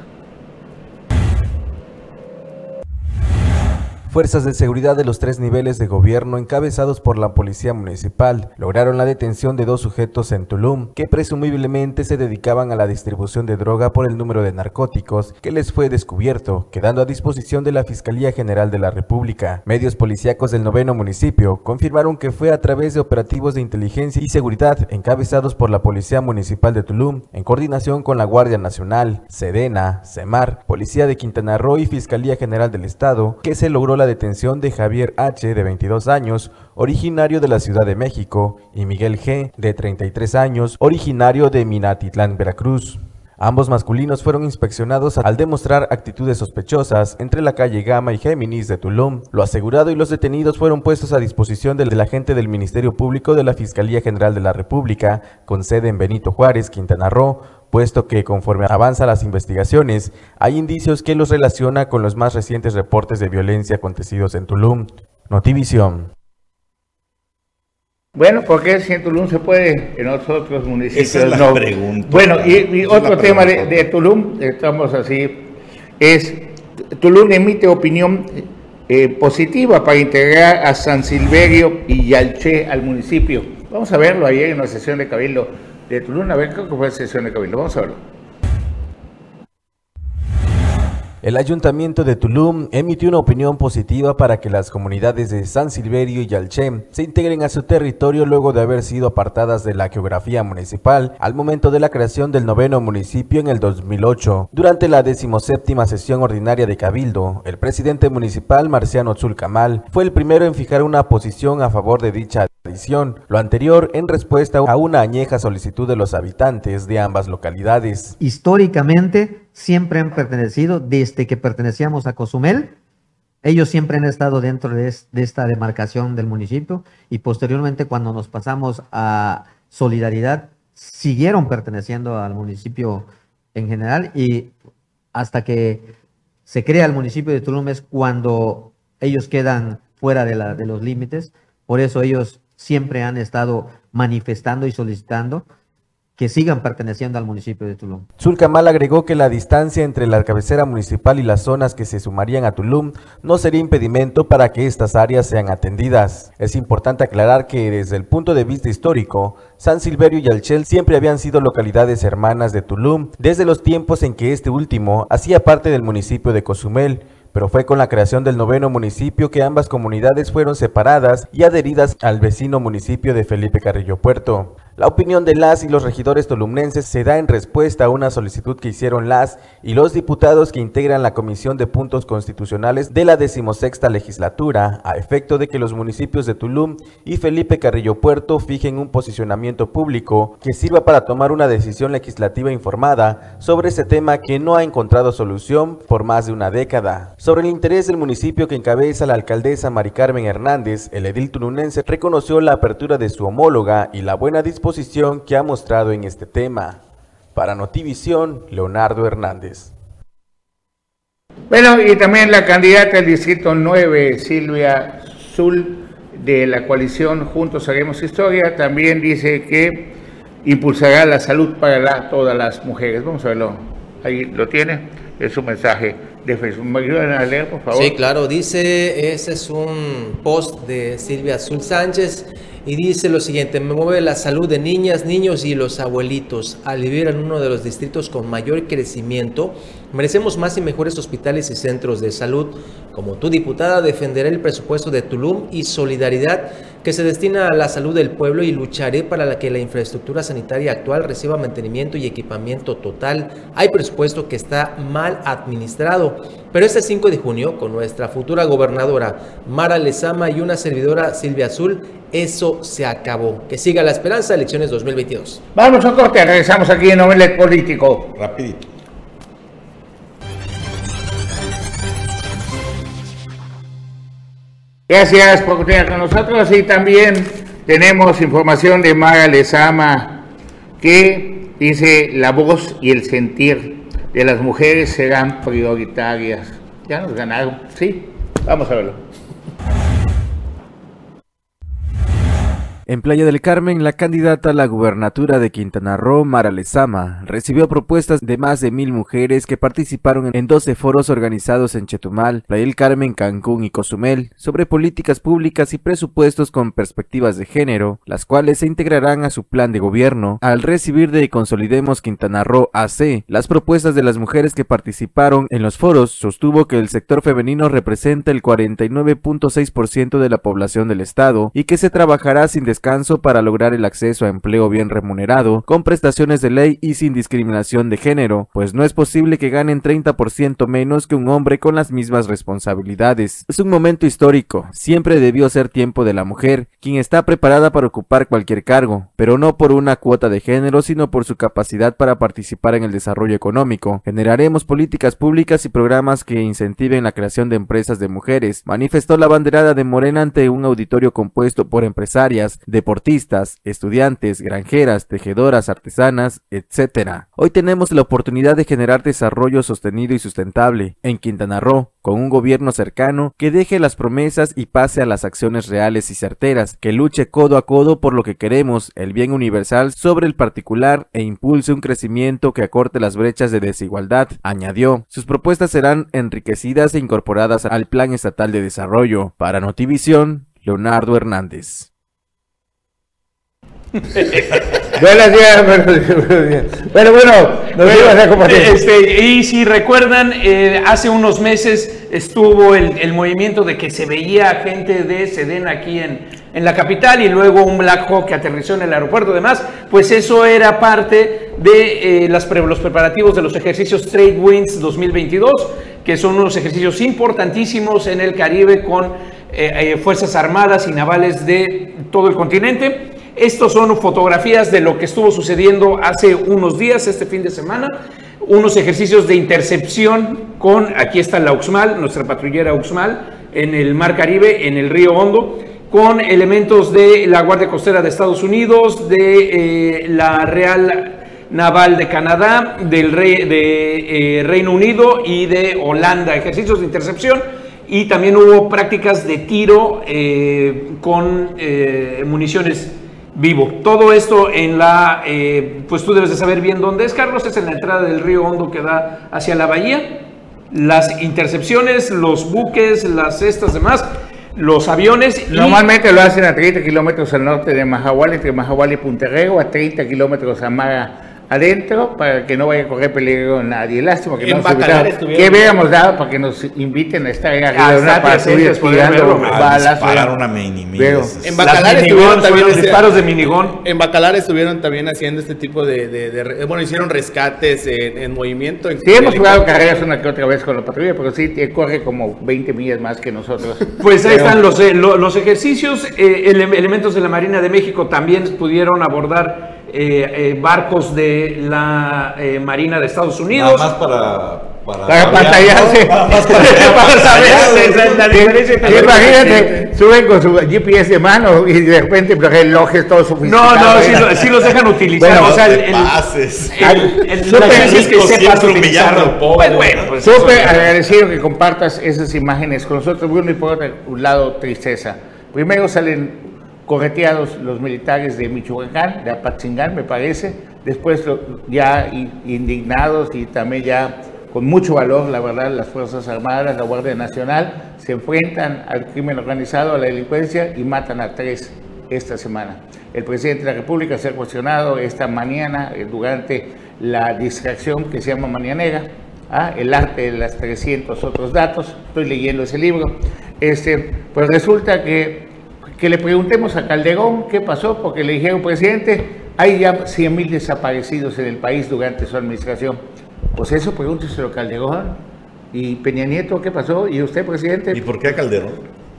Fuerzas de seguridad de los tres niveles de gobierno encabezados por la Policía Municipal lograron la detención de dos sujetos en Tulum que presumiblemente se dedicaban a la distribución de droga por el número de narcóticos que les fue descubierto, quedando a disposición de la Fiscalía General de la República. Medios policíacos del noveno municipio confirmaron que fue a través de operativos de inteligencia y seguridad encabezados por la Policía Municipal de Tulum en coordinación con la Guardia Nacional, Sedena, CEMAR, Policía de Quintana Roo y Fiscalía General del Estado que se logró la detención de Javier H., de 22 años, originario de la Ciudad de México, y Miguel G., de 33 años, originario de Minatitlán, Veracruz. Ambos masculinos fueron inspeccionados al demostrar actitudes sospechosas entre la calle Gama y Géminis de Tulum. Lo asegurado y los detenidos fueron puestos a disposición del, agente del Ministerio Público de la Fiscalía General de la República, con sede en Benito Juárez, Quintana Roo, puesto que conforme avanzan las investigaciones, hay indicios que los relaciona con los más recientes reportes de violencia acontecidos en Tulum. Notivisión. Bueno, porque si en Tulum se puede, en otros municipios Esa es la Pregunta, bueno, y, otro tema de, Tulum, estamos así, es Tulum emite opinión eh, positiva para integrar a San Silverio y Yalché al municipio. Vamos a verlo ayer en la sesión de Cabildo de Tulum. A ver, que fue sesión de Cabildo. Vamos a verlo. El ayuntamiento de Tulum emitió una opinión positiva para que las comunidades de San Silverio y Yalchem se integren a su territorio luego de haber sido apartadas de la geografía municipal al momento de la creación del noveno municipio en el 2008. Durante la decimoséptima sesión ordinaria de Cabildo, el presidente municipal Marciano Zulcamal fue el primero en fijar una posición a favor de dicha adición, lo anterior en respuesta a una añeja solicitud de los habitantes de ambas localidades. Históricamente siempre han pertenecido, desde que pertenecíamos a Cozumel, ellos siempre han estado dentro de, esta demarcación del municipio y posteriormente cuando nos pasamos a Solidaridad, siguieron perteneciendo al municipio en general y hasta que se crea el municipio de Tulum es cuando ellos quedan fuera de, la, de los límites. Por eso ellos siempre han estado manifestando y solicitando que sigan perteneciendo al municipio de Tulum. Zulcamal agregó que la distancia entre la cabecera municipal y las zonas que se sumarían a Tulum no sería impedimento para que estas áreas sean atendidas. Es importante aclarar que desde el punto de vista histórico, San Silverio y Alchel siempre habían sido localidades hermanas de Tulum desde los tiempos en que este último hacía parte del municipio de Cozumel pero fue con la creación del noveno municipio que ambas comunidades fueron separadas y adheridas al vecino municipio de Felipe Carrillo Puerto. La opinión de las y los regidores tolumnenses se da en respuesta a una solicitud que hicieron las y los diputados que integran la Comisión de Puntos Constitucionales de la decimosexta legislatura, a efecto de que los municipios de Tulum y Felipe Carrillo Puerto fijen un posicionamiento público que sirva para tomar una decisión legislativa informada sobre ese tema que no ha encontrado solución por más de una década. Sobre el interés del municipio que encabeza la alcaldesa Mari Carmen Hernández, el edil tulunense reconoció la apertura de su homóloga y la buena disposición posición que ha mostrado en este tema. Para Notivisión, Leonardo Hernández. Bueno, y también la candidata del Distrito 9, Silvia Zul, de la coalición Juntos Haremos Historia, también dice que impulsará la salud para todas las mujeres. Vamos a verlo. Ahí lo tiene. Es un mensaje de Facebook. ¿Me ayudan a leer, por favor? Sí, claro. Dice, ese es un post de Silvia Azul Sánchez y dice lo siguiente, me mueve la salud de niñas, niños y los abuelitos. Al vivir en uno de los distritos con mayor crecimiento, merecemos más y mejores hospitales y centros de salud. Como tu diputada, defenderé el presupuesto de Tulum y Solidaridad que se destina a la salud del pueblo y lucharé para que la infraestructura sanitaria actual reciba mantenimiento y equipamiento total. Hay presupuesto que está mal administrado, pero este 5 de junio, con nuestra futura gobernadora Mara Lezama y una servidora Silvia Azul, eso se acabó. Que siga la esperanza, elecciones 2022. Vamos a corte, regresamos aquí en Omelet Político. Rapidito. Gracias por continuar con nosotros y también tenemos información de Mara Lezama que dice la voz y el sentir de las mujeres serán prioritarias. Ya nos ganaron, sí, vamos a verlo. En Playa del Carmen, la candidata a la gubernatura de Quintana Roo, Mara Lezama, recibió propuestas de más de mil mujeres que participaron en 12 foros organizados en Chetumal, Playa del Carmen, Cancún y Cozumel sobre políticas públicas y presupuestos con perspectivas de género, las cuales se integrarán a su plan de gobierno. Al recibir de Consolidemos Quintana Roo AC las propuestas de las mujeres que participaron en los foros, sostuvo que el sector femenino representa el 49.6% de la población del estado y que se trabajará sin descanso para lograr el acceso a empleo bien remunerado, con prestaciones de ley y sin discriminación de género, pues no es posible que ganen 30% menos que un hombre con las mismas responsabilidades. Es un momento histórico, siempre debió ser tiempo de la mujer, quien está preparada para ocupar cualquier cargo, pero no por una cuota de género, sino por su capacidad para participar en el desarrollo económico. Generaremos políticas públicas y programas que incentiven la creación de empresas de mujeres, manifestó la banderada de Morena ante un auditorio compuesto por empresarias, deportistas, estudiantes, granjeras, tejedoras, artesanas, etc. Hoy tenemos la oportunidad de generar desarrollo sostenido y sustentable en Quintana Roo, con un gobierno cercano que deje las promesas y pase a las acciones reales y certeras, que luche codo a codo por lo que queremos, el bien universal sobre el particular e impulse un crecimiento que acorte las brechas de desigualdad, añadió. Sus propuestas serán enriquecidas e incorporadas al Plan Estatal de Desarrollo. Para Notivisión, Leonardo Hernández. Buenos días, buenos días. Pero bueno, nos Bueno, a compartir. este, y si recuerdan, eh, hace unos meses estuvo el, el movimiento de que se veía gente de Sedena aquí en, en la capital y luego un Black Hawk que aterrizó en el aeropuerto y demás, pues eso era parte de eh, las pre- los preparativos de los ejercicios Trade Winds 2022, que son unos ejercicios importantísimos en el Caribe con eh, eh, fuerzas armadas y navales de todo el continente. Estos son fotografías de lo que estuvo sucediendo hace unos días, este fin de semana. Unos ejercicios de intercepción con, aquí está la Uxmal, nuestra patrullera Uxmal, en el Mar Caribe, en el río Hondo, con elementos de la Guardia Costera de Estados Unidos, de eh, la Real Naval de Canadá, del eh, Reino Unido y de Holanda. Ejercicios de intercepción y también hubo prácticas de tiro eh, con municiones vivo. Todo esto en la, eh, pues tú debes de saber bien dónde es, Carlos, es en la entrada del río Hondo que da hacia la bahía. Las intercepciones, los buques, las estas demás, los aviones. Normalmente lo hacen a 30 kilómetros al norte de Mahahual, entre Mahahual y Punterrego, a 30 kilómetros a Maga adentro, para que no vaya a correr peligro nadie. Lástima que En no estuvieron- ¿Qué hubiéramos dado para que nos inviten a estar ahí arriba de una patrulla tirando balas? disparar una mini mini Pero- esas. En Bacalar estuvieron también los este- disparos de minigón. En Bacalar estuvieron también haciendo este tipo de, de- bueno, hicieron rescates en, en movimiento. En Sí, hemos jugado carreras una que otra vez con la patrulla, pero sí eh, corre como 20 millas más que nosotros. Pues ahí Pero- están los, eh, lo- los ejercicios. eh, ele- elementos de la Marina de México también pudieron abordar eh, eh, barcos de la eh, Marina de Estados Unidos. Nada más para... Para, Para pantallarse. Para, Para saber la diferencia Sí, imagínate, suben con su GPS de mano y de repente los relojes todos No, sofisticados. no, sí, ¿eh? lo- sí los dejan utilizar. Bueno, o sea, No el, pases. diferencia es que sepas utilizarlo. Pues bueno, ¿no? pues Súper agradecido que compartas esas imágenes con nosotros. Bueno, y por otro lado, tristeza. Primero salen correteados los militares de Michoacán, de Apatzingán, me parece. Después ya indignados y también ya con mucho valor, la verdad, las Fuerzas Armadas, la Guardia Nacional, se enfrentan al crimen organizado, a la delincuencia y matan a tres esta semana. El presidente de la República se ha cuestionado esta mañana eh, durante la distracción que se llama Mañanera, ¿ah? el arte de las 300 otros datos, estoy leyendo ese libro, este, pues resulta que, que le preguntemos a Calderón qué pasó, porque le dijeron, presidente, hay ya 100 mil desaparecidos en el país durante su administración. Pues eso pregúnteselo a Calderón. ¿Y Peña Nieto qué pasó? ¿Y usted, presidente? ¿Y por qué a Calderón?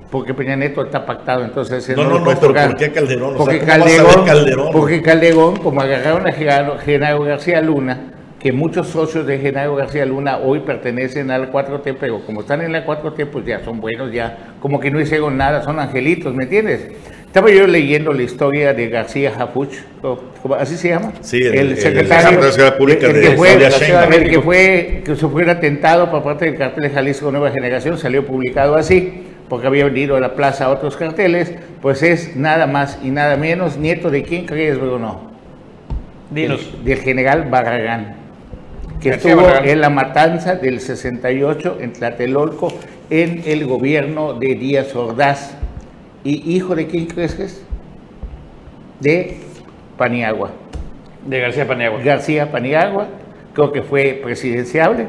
Porque Peña Nieto está pactado, entonces... No, no, no, puede pero. ¿por qué Calderón? O sea, Porque ¿cómo vas a ver Calderón, Calderón? porque Calderón, como agarraron a Genaro García Luna, que muchos socios de Genaro García Luna hoy pertenecen a la 4T, pero como están en la 4T, pues ya son buenos, ya como que no hicieron nada, son angelitos, ¿me entiendes? Estaba yo leyendo la historia de García Japuch, o- ¿cómo- ¿así se llama? Sí, el- el secretario secretario de Seguridad Pública el de que fue, Sheinbaum. el que fue, que sufrió un atentado por parte del cartel de Jalisco Nueva Generación, salió publicado así, porque había venido a la plaza a otros carteles, pues es nada más y nada menos nieto de quién crees, Bruno? Dinos. Del, del general Barragán, que García estuvo Barragán. en la matanza del 68 en Tlatelolco en el gobierno de Díaz Ordaz. ¿Y hijo de quién crees que es? De Paniagua. De García Paniagua. García Paniagua, creo que fue presidenciable.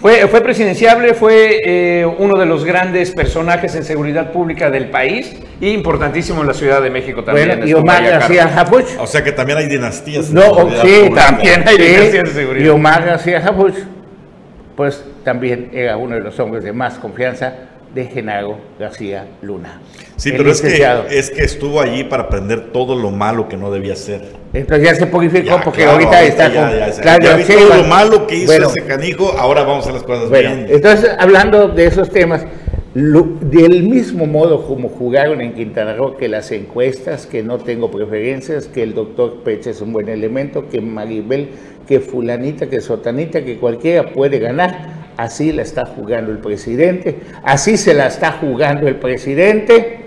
Fue, fue presidenciable, fue eh, uno de los grandes personajes en seguridad pública del país y importantísimo en la Ciudad de México también. Bueno, y Omar. García Japuch. O sea que también hay dinastías. No, la o- seguridad sí, pública. también hay Sí, dinastías de seguridad. Y Omar García Japuch, pues también era uno de los hombres de más confianza de Genaro García Luna. Sí, pero es que, es que estuvo allí para aprender todo lo malo que no debía ser. Entonces ya se purificó Ya, porque claro, ahorita está ya, con ya, ya, ya vi todo lo malo que hizo Bueno, ese canijo, ahora vamos a las cosas Bueno, bien. entonces hablando de esos temas, lo- del mismo modo como jugaron en Quintana Roo que las encuestas, que no tengo preferencias, que el doctor Peche es un buen elemento, que Maribel, que fulanita, que sotanita, que cualquiera puede ganar, así la está jugando el presidente, así se la está jugando el presidente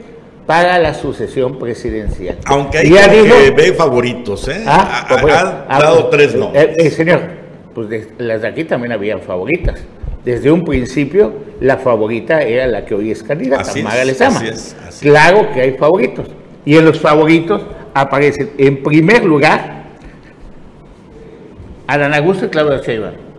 para la sucesión presidencial. Aunque hay ya que ve favoritos, ¿eh? Ah, Ha- pues bueno. ha Ah, pues, tres no. eh, eh, señor, pues de- las de aquí también habían favoritas. Desde un principio, la favorita era la que hoy es candidata, Así es, Maga Lezama. así es, así es. Claro que hay favoritos. Y en los favoritos aparecen en primer lugar Adán Augusto y Claudia Sheinbaum.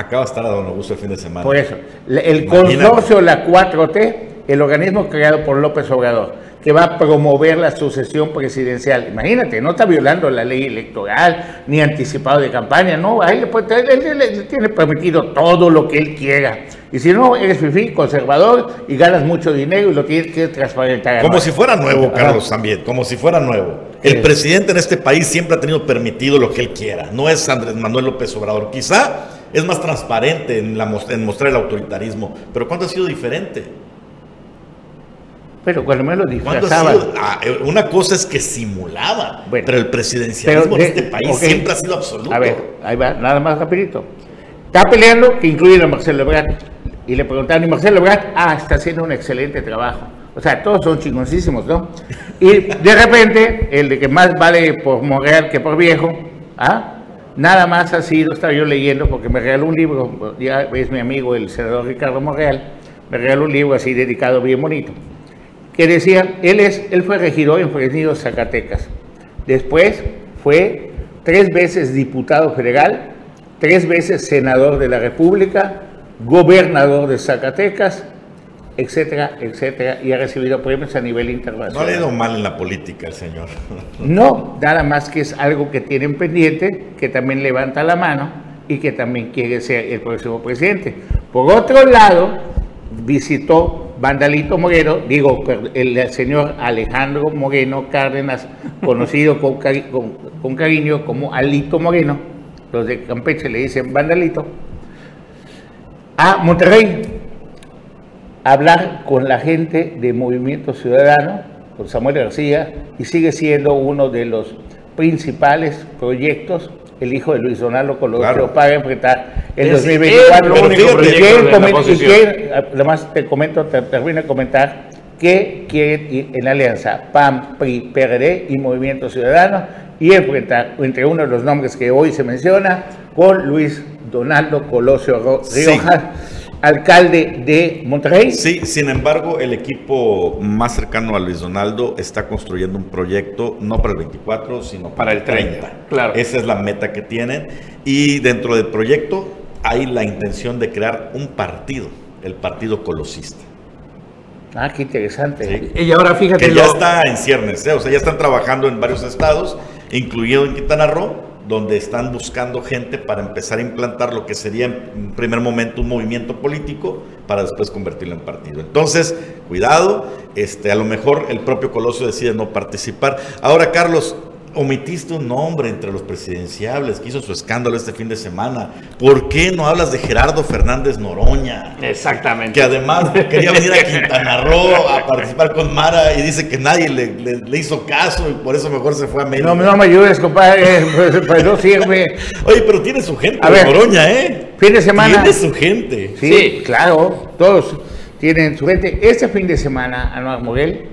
Acaba de estar a Don Augusto el fin de semana. Por eso, el Imagínate. consorcio La 4T, el organismo creado por López Obrador, que va a promover la sucesión presidencial. Imagínate, no está violando la ley electoral ni anticipado de campaña, no, a él le, puede- él- él- él le tiene permitido todo lo que él quiera. Y si no, eres fifí, conservador y ganas mucho dinero y lo tienes que transparentar. Como si fuera nuevo, Ajá. Carlos, también, como si fuera nuevo. El Sí. presidente en este país siempre ha tenido permitido lo que él quiera. No es Andrés Manuel López Obrador. Quizá es más transparente en, la en mostrar el autoritarismo, pero ¿cuándo ha sido diferente? Pero cuando me lo ¿Cuándo ha disfrazaban. Ah, eh, una cosa es que simulaba, Bueno, pero el presidencialismo de- en este país siempre ha sido absoluto. A ver, ahí va, nada más rapidito. Está peleando que incluye a Marcelo Ebrard. Y le preguntaron, ¿y Marcelo Ebrard? Ah, está haciendo un excelente trabajo. O sea, todos son chingoncísimos, ¿no? Y de repente, el de que más vale por Monreal que por viejo, ¿ah? Nada más ha sido, estaba yo leyendo, porque me regaló un libro, ya es mi amigo el senador Ricardo Monreal, me regaló un libro así dedicado bien bonito que decía, él, es, él fue regidor en Fresnillo, Zacatecas. Después fue tres veces diputado federal, tres veces senador de la República, gobernador de Zacatecas, etcétera, etcétera, y ha recibido premios a nivel No le ha internacional. ido mal en la política el señor. No, nada más que es algo que tienen pendiente, que también levanta la mano y que también quiere ser el próximo presidente. Por otro lado, visitó Vandalito Moreno, digo, el señor Alejandro Moreno Cárdenas, conocido con cariño como Alito Moreno, los de Campeche le dicen Vandalito, a Monterrey, a hablar con la gente de Movimiento Ciudadano, con Samuel García, y sigue siendo uno de los principales proyectos, el hijo de Luis Donaldo Colosio, Claro. para enfrentar el Es 2024. el único Y quieren la y quieren- además te comento, te termino de comentar, que quieren ir en alianza PAN, PRI, PRD y Movimiento Ciudadano y enfrentar entre uno de los nombres que hoy se menciona con Luis Donaldo Colosio Ro- Sí. Alcalde de Monterrey. Sí, sin embargo, el equipo más cercano a Luis Donaldo está construyendo un proyecto no para el 24, sino para el 30. claro. Esa es la meta que tienen. Y dentro del proyecto hay la intención de crear un partido, el Partido Colosista. Ah, qué interesante. Sí. Y ahora fíjate, Que ya lo- está en ciernes, ¿eh? o sea, ya están trabajando en varios estados, incluido en Quintana Roo, donde están buscando gente para empezar a implantar lo que sería en primer momento un movimiento político para después convertirlo en partido. Entonces, cuidado, este, a lo mejor el propio Colosio decide no participar. Ahora, Carlos, omitiste un nombre entre los presidenciables que hizo su escándalo este fin de semana. ¿Por qué no hablas de Gerardo Fernández Noroña? Exactamente. que además quería venir a Quintana Roo a participar con Mara y dice que nadie le, le- le hizo caso y por eso mejor se fue a Mérida. No, no me ayudes, compadre, pues, pues no sirve. Oye, pero tiene su gente, A ver, Noroña, ¿eh? Fin de semana. Tiene su gente. Sí, claro, todos tienen su gente. Este fin de semana, Anuar Moguel,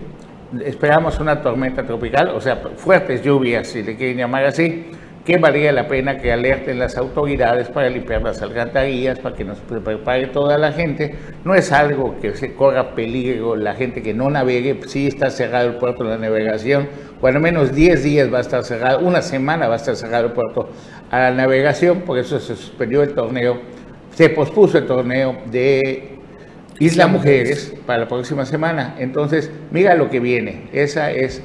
esperamos una tormenta tropical, o sea, fuertes lluvias, si le quieren llamar así, que valía la pena que alerten las autoridades para limpiar las alcantarillas, para que nos prepare toda la gente. No es algo que se corra peligro la gente que no navegue, sí está cerrado el puerto de la navegación, cuando menos 10 días va a estar cerrado, una semana va a estar cerrado el puerto a la navegación, por eso se suspendió el torneo, se pospuso el torneo de Isla Mujeres para la próxima semana. Entonces, mira lo que viene. Esa es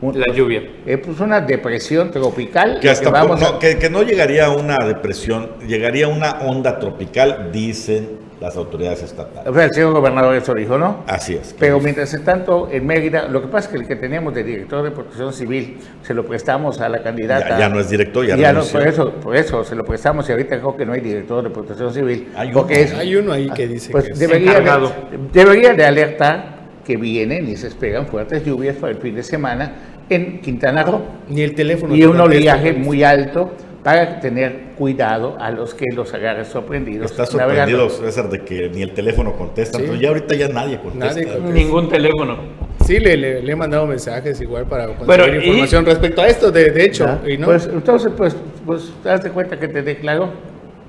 un- La lluvia. eh, pues una depresión tropical. Que, hasta que vamos no, a- que, que no llegaría a una depresión, llegaría a una onda tropical, dicen las autoridades estatales. o sea, el señor gobernador eso dijo, ¿no? Así es. Pero mientras tanto, en Mérida, lo que pasa es que el que teníamos de director de protección civil se lo prestamos a la candidata. Ya- ya no es director, ya ya no, renunció. por eso, por eso se lo prestamos y ahorita creo que no hay director de protección civil. Hay uno. porque es, Hay uno ahí que dice pues que es debería de, encargado. debería de alertar que vienen y se esperan fuertes lluvias para el fin de semana en Quintana Roo Ni el teléfono. y un oleaje muy alto para tener cuidado a los que los agarre sorprendidos. Está navegando. sorprendido, César, de que ni el teléfono contesta. Sí. Ya ahorita ya nadie contesta. Nadie contesta. Ningún teléfono. Sí, le, le- le he mandado mensajes igual para conseguir Pero, ¿y? información respecto a esto, de, de hecho. Y no, Pues entonces, pues, pues, te das cuenta que te declaró.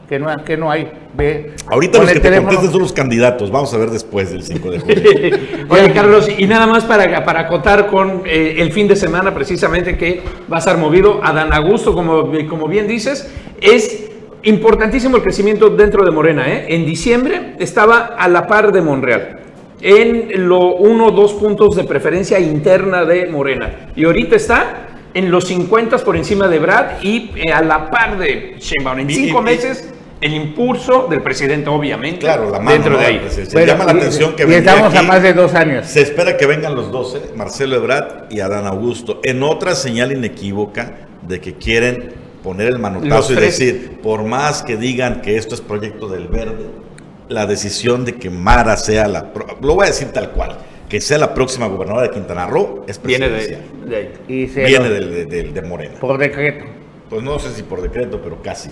Que no, que no hay. Ve, Ahorita los que te contestan son los candidatos. Vamos a ver después del 5 de julio. Oye, Carlos, y nada más para, para acotar con eh, el fin de semana precisamente que va a estar movido a Dan Augusto, como, como bien dices, es importantísimo el crecimiento dentro de Morena. ¿eh? En diciembre estaba a la par de Monreal. En lo uno o dos puntos de preferencia interna de Morena. Y ahorita está en los 50 por encima de Brad y eh, a la par de Sheinbaum. En cinco y- meses, el impulso del presidente, obviamente, Claro, la mano dentro ¿no? de ahí. Se Bueno, llama la y- atención que y venga estamos a más de dos años. Se espera que vengan los 12, Marcelo Ebrard y Adán Augusto, en otra señal inequívoca de que quieren poner el manotazo y decir, por más que digan que esto es proyecto del verde, la decisión de que Mara sea la, lo voy a decir tal cual, que sea la próxima gobernadora de Quintana Roo es Viene presidencial. de, de ahí. Y se Viene lo- del- de, del- de Morena. por decreto. Pues no sé si por decreto, pero casi.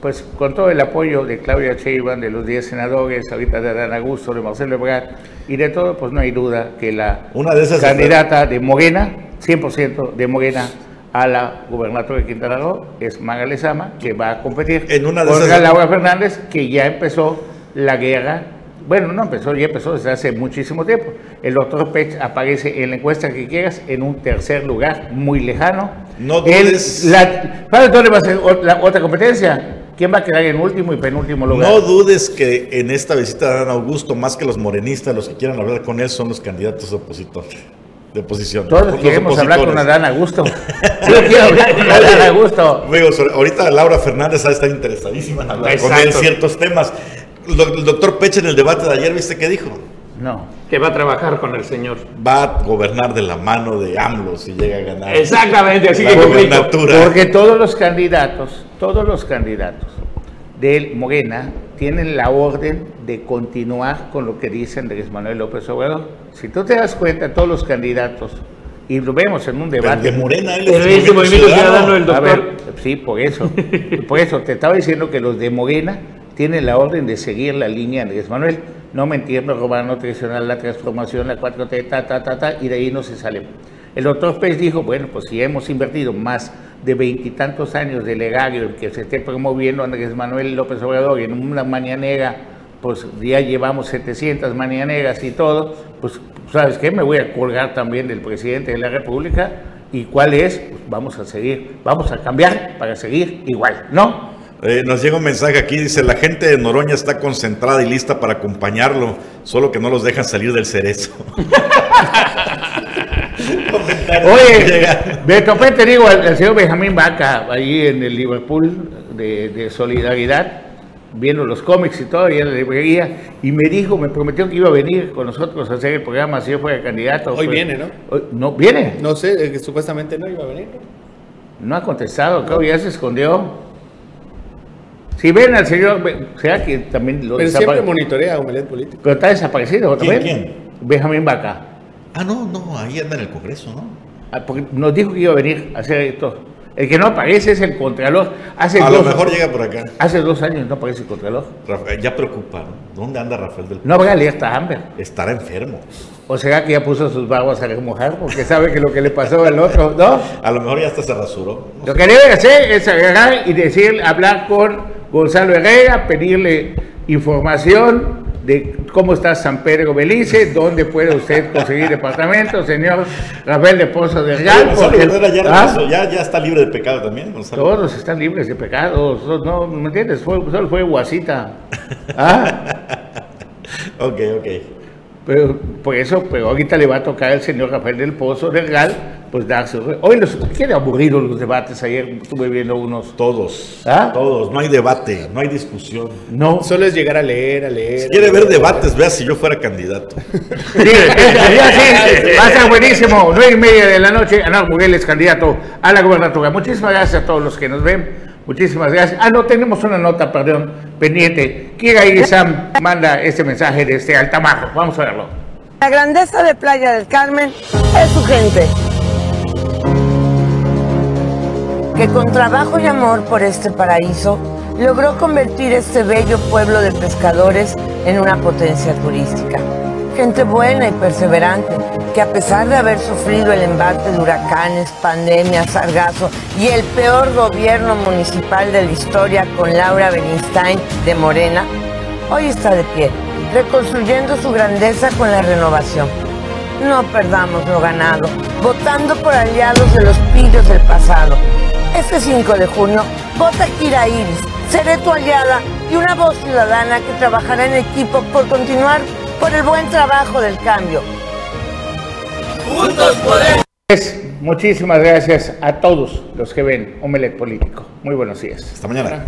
Pues con todo el apoyo de Claudia Sheinbaum, de los 10 senadores, ahorita de Adán Augusto, de Marcelo Ebrard y de todo, pues no hay duda que la Una de esas candidata de Morena, 100% de Morena a la gubernatura de Quintana Roo, es Maga Lezama, que va a competir En una de contra esas- Laura Fernández, que ya empezó la guerra. Bueno, no empezó, ya empezó desde hace muchísimo tiempo. El doctor Pech aparece en la encuesta que quieras en un tercer lugar, muy lejano. No dudes- la- ¿Para entonces va a ser ot- la otra competencia? ¿Quién va a quedar en último y penúltimo lugar? No dudes que en esta visita de Adán Augusto, más que los morenistas, los que quieran hablar con él son los candidatos opositores, de oposición. Todos Los queremos hablar con. Adán Augusto. Yo quiero hablar con Adán Augusto. Digo, ahorita Laura Fernández ha estado interesadísima en hablar con él Exacto. ciertos temas. El doctor Peche en el debate de ayer, ¿viste qué dijo? No. Que va a trabajar con el señor. Va a gobernar de la mano de AMLO si llega a ganar. Exactamente, así la que gobernatura. Porque todos los candidatos, todos los candidatos del Morena tienen la orden de continuar con lo que dice Andrés Manuel López Obrador. Si tú te das cuenta, todos los candidatos, y lo vemos en un Pero debate. de Morena, él es de Movimiento Ciudadano, el A doctor. ver, sí, por eso. Por eso te estaba diciendo que los de Morena tienen la orden de seguir la línea de Andrés Manuel. No mentir, robar, no traicionar la transformación, la 4T, ta, ta, ta, ta, y de ahí no se sale. El doctor Pérez dijo, bueno, pues si hemos invertido más de veintitantos años de legario que se esté promoviendo Andrés Manuel López Obrador en una mañanera, pues ya llevamos 700 mañaneras y todo, pues ¿sabes qué? Me voy a colgar también del presidente de la República. ¿Y cuál es? Pues vamos a seguir, vamos a cambiar para seguir igual, ¿no? Eh, nos llega un mensaje aquí, dice, la gente de Noroña está concentrada y lista para acompañarlo, solo que no los dejan salir del cerezo. Oye, de topé te digo al, al señor Benjamín Vaca, ahí en el Liverpool de, de Solidaridad, viendo los cómics y todo, ahí en la librería, y me dijo, me prometió que iba a venir con nosotros a hacer el programa si yo fuera candidato. Hoy Pues, viene, ¿no? hoy- no, ¿viene? No sé, eh, que supuestamente no iba a venir. No ha contestado, creo, ya se escondió. Si ven al señor, será que también lo Pero siempre monitorea Omelet Político. Pero está desaparecido otra ¿Quién, quién? Benjamín Vaca. Ah, no, no, ahí anda en el Congreso, ¿no? Ah, Porque nos dijo que iba a venir a hacer esto. El que no aparece es el Contralor. Hace A lo mejor llega por acá. Hace dos años no aparece el Contralor. Rafael, ya preocupa, ¿no? ¿Dónde anda Rafael del No habrá alerta a Amber. Estará enfermo. ¿O será que ya puso sus barbas a remojar? Porque sabe que lo que le pasó al otro, ¿no? A lo mejor ya hasta se rasuró. Lo que debe hacer es agarrar y decir, hablar con Gonzalo Herrera, pedirle información de cómo está San Pedro Belice, dónde puede usted conseguir departamento, señor Rafael de Pozo de Real. Porque- ya, ¿Ah? ya, ya está libre de pecado también, Gonzalo. Todos están libres de pecados, no, ¿me entiendes? Fue, solo fue guasita. ¿Ah? Ok, ok. Pero por eso, pero ahorita le va a tocar al señor Rafael del Pozo del Real, pues darse. Hoy los, qué aburridos los debates, ayer estuve viendo unos. Todos. ¿Ah? Todos. No hay debate, no hay discusión. No. Solo es llegar a leer, a leer. Si quiere ver debates, vea si yo fuera candidato. Sí, sí, va a estar buenísimo. Nueve y media de la noche, Anar Muguel es candidato a la gobernatura. Muchísimas gracias a todos los que nos ven. Muchísimas gracias. Ah, no, tenemos una nota, perdón, pendiente. Kira Sam manda este mensaje desde Altamar. Vamos a verlo. La grandeza de Playa del Carmen es su gente. Que con trabajo y amor por este paraíso logró convertir este bello pueblo de pescadores en una potencia turística. gente buena y perseverante, que a pesar de haber sufrido el embate de huracanes, pandemias, sargazo y el peor gobierno municipal de la historia con Laura Benistain de Morena, hoy está de pie, reconstruyendo su grandeza con la renovación. No perdamos lo ganado, votando por aliados de los pillos del pasado. Este 5 de junio, vota Kira Iris. Seré tu aliada y una voz ciudadana que trabajará en equipo por continuar por el buen trabajo del cambio. Juntos podemos. Muchísimas gracias a todos los que ven Omelet Político. Muy buenos días. Hasta mañana.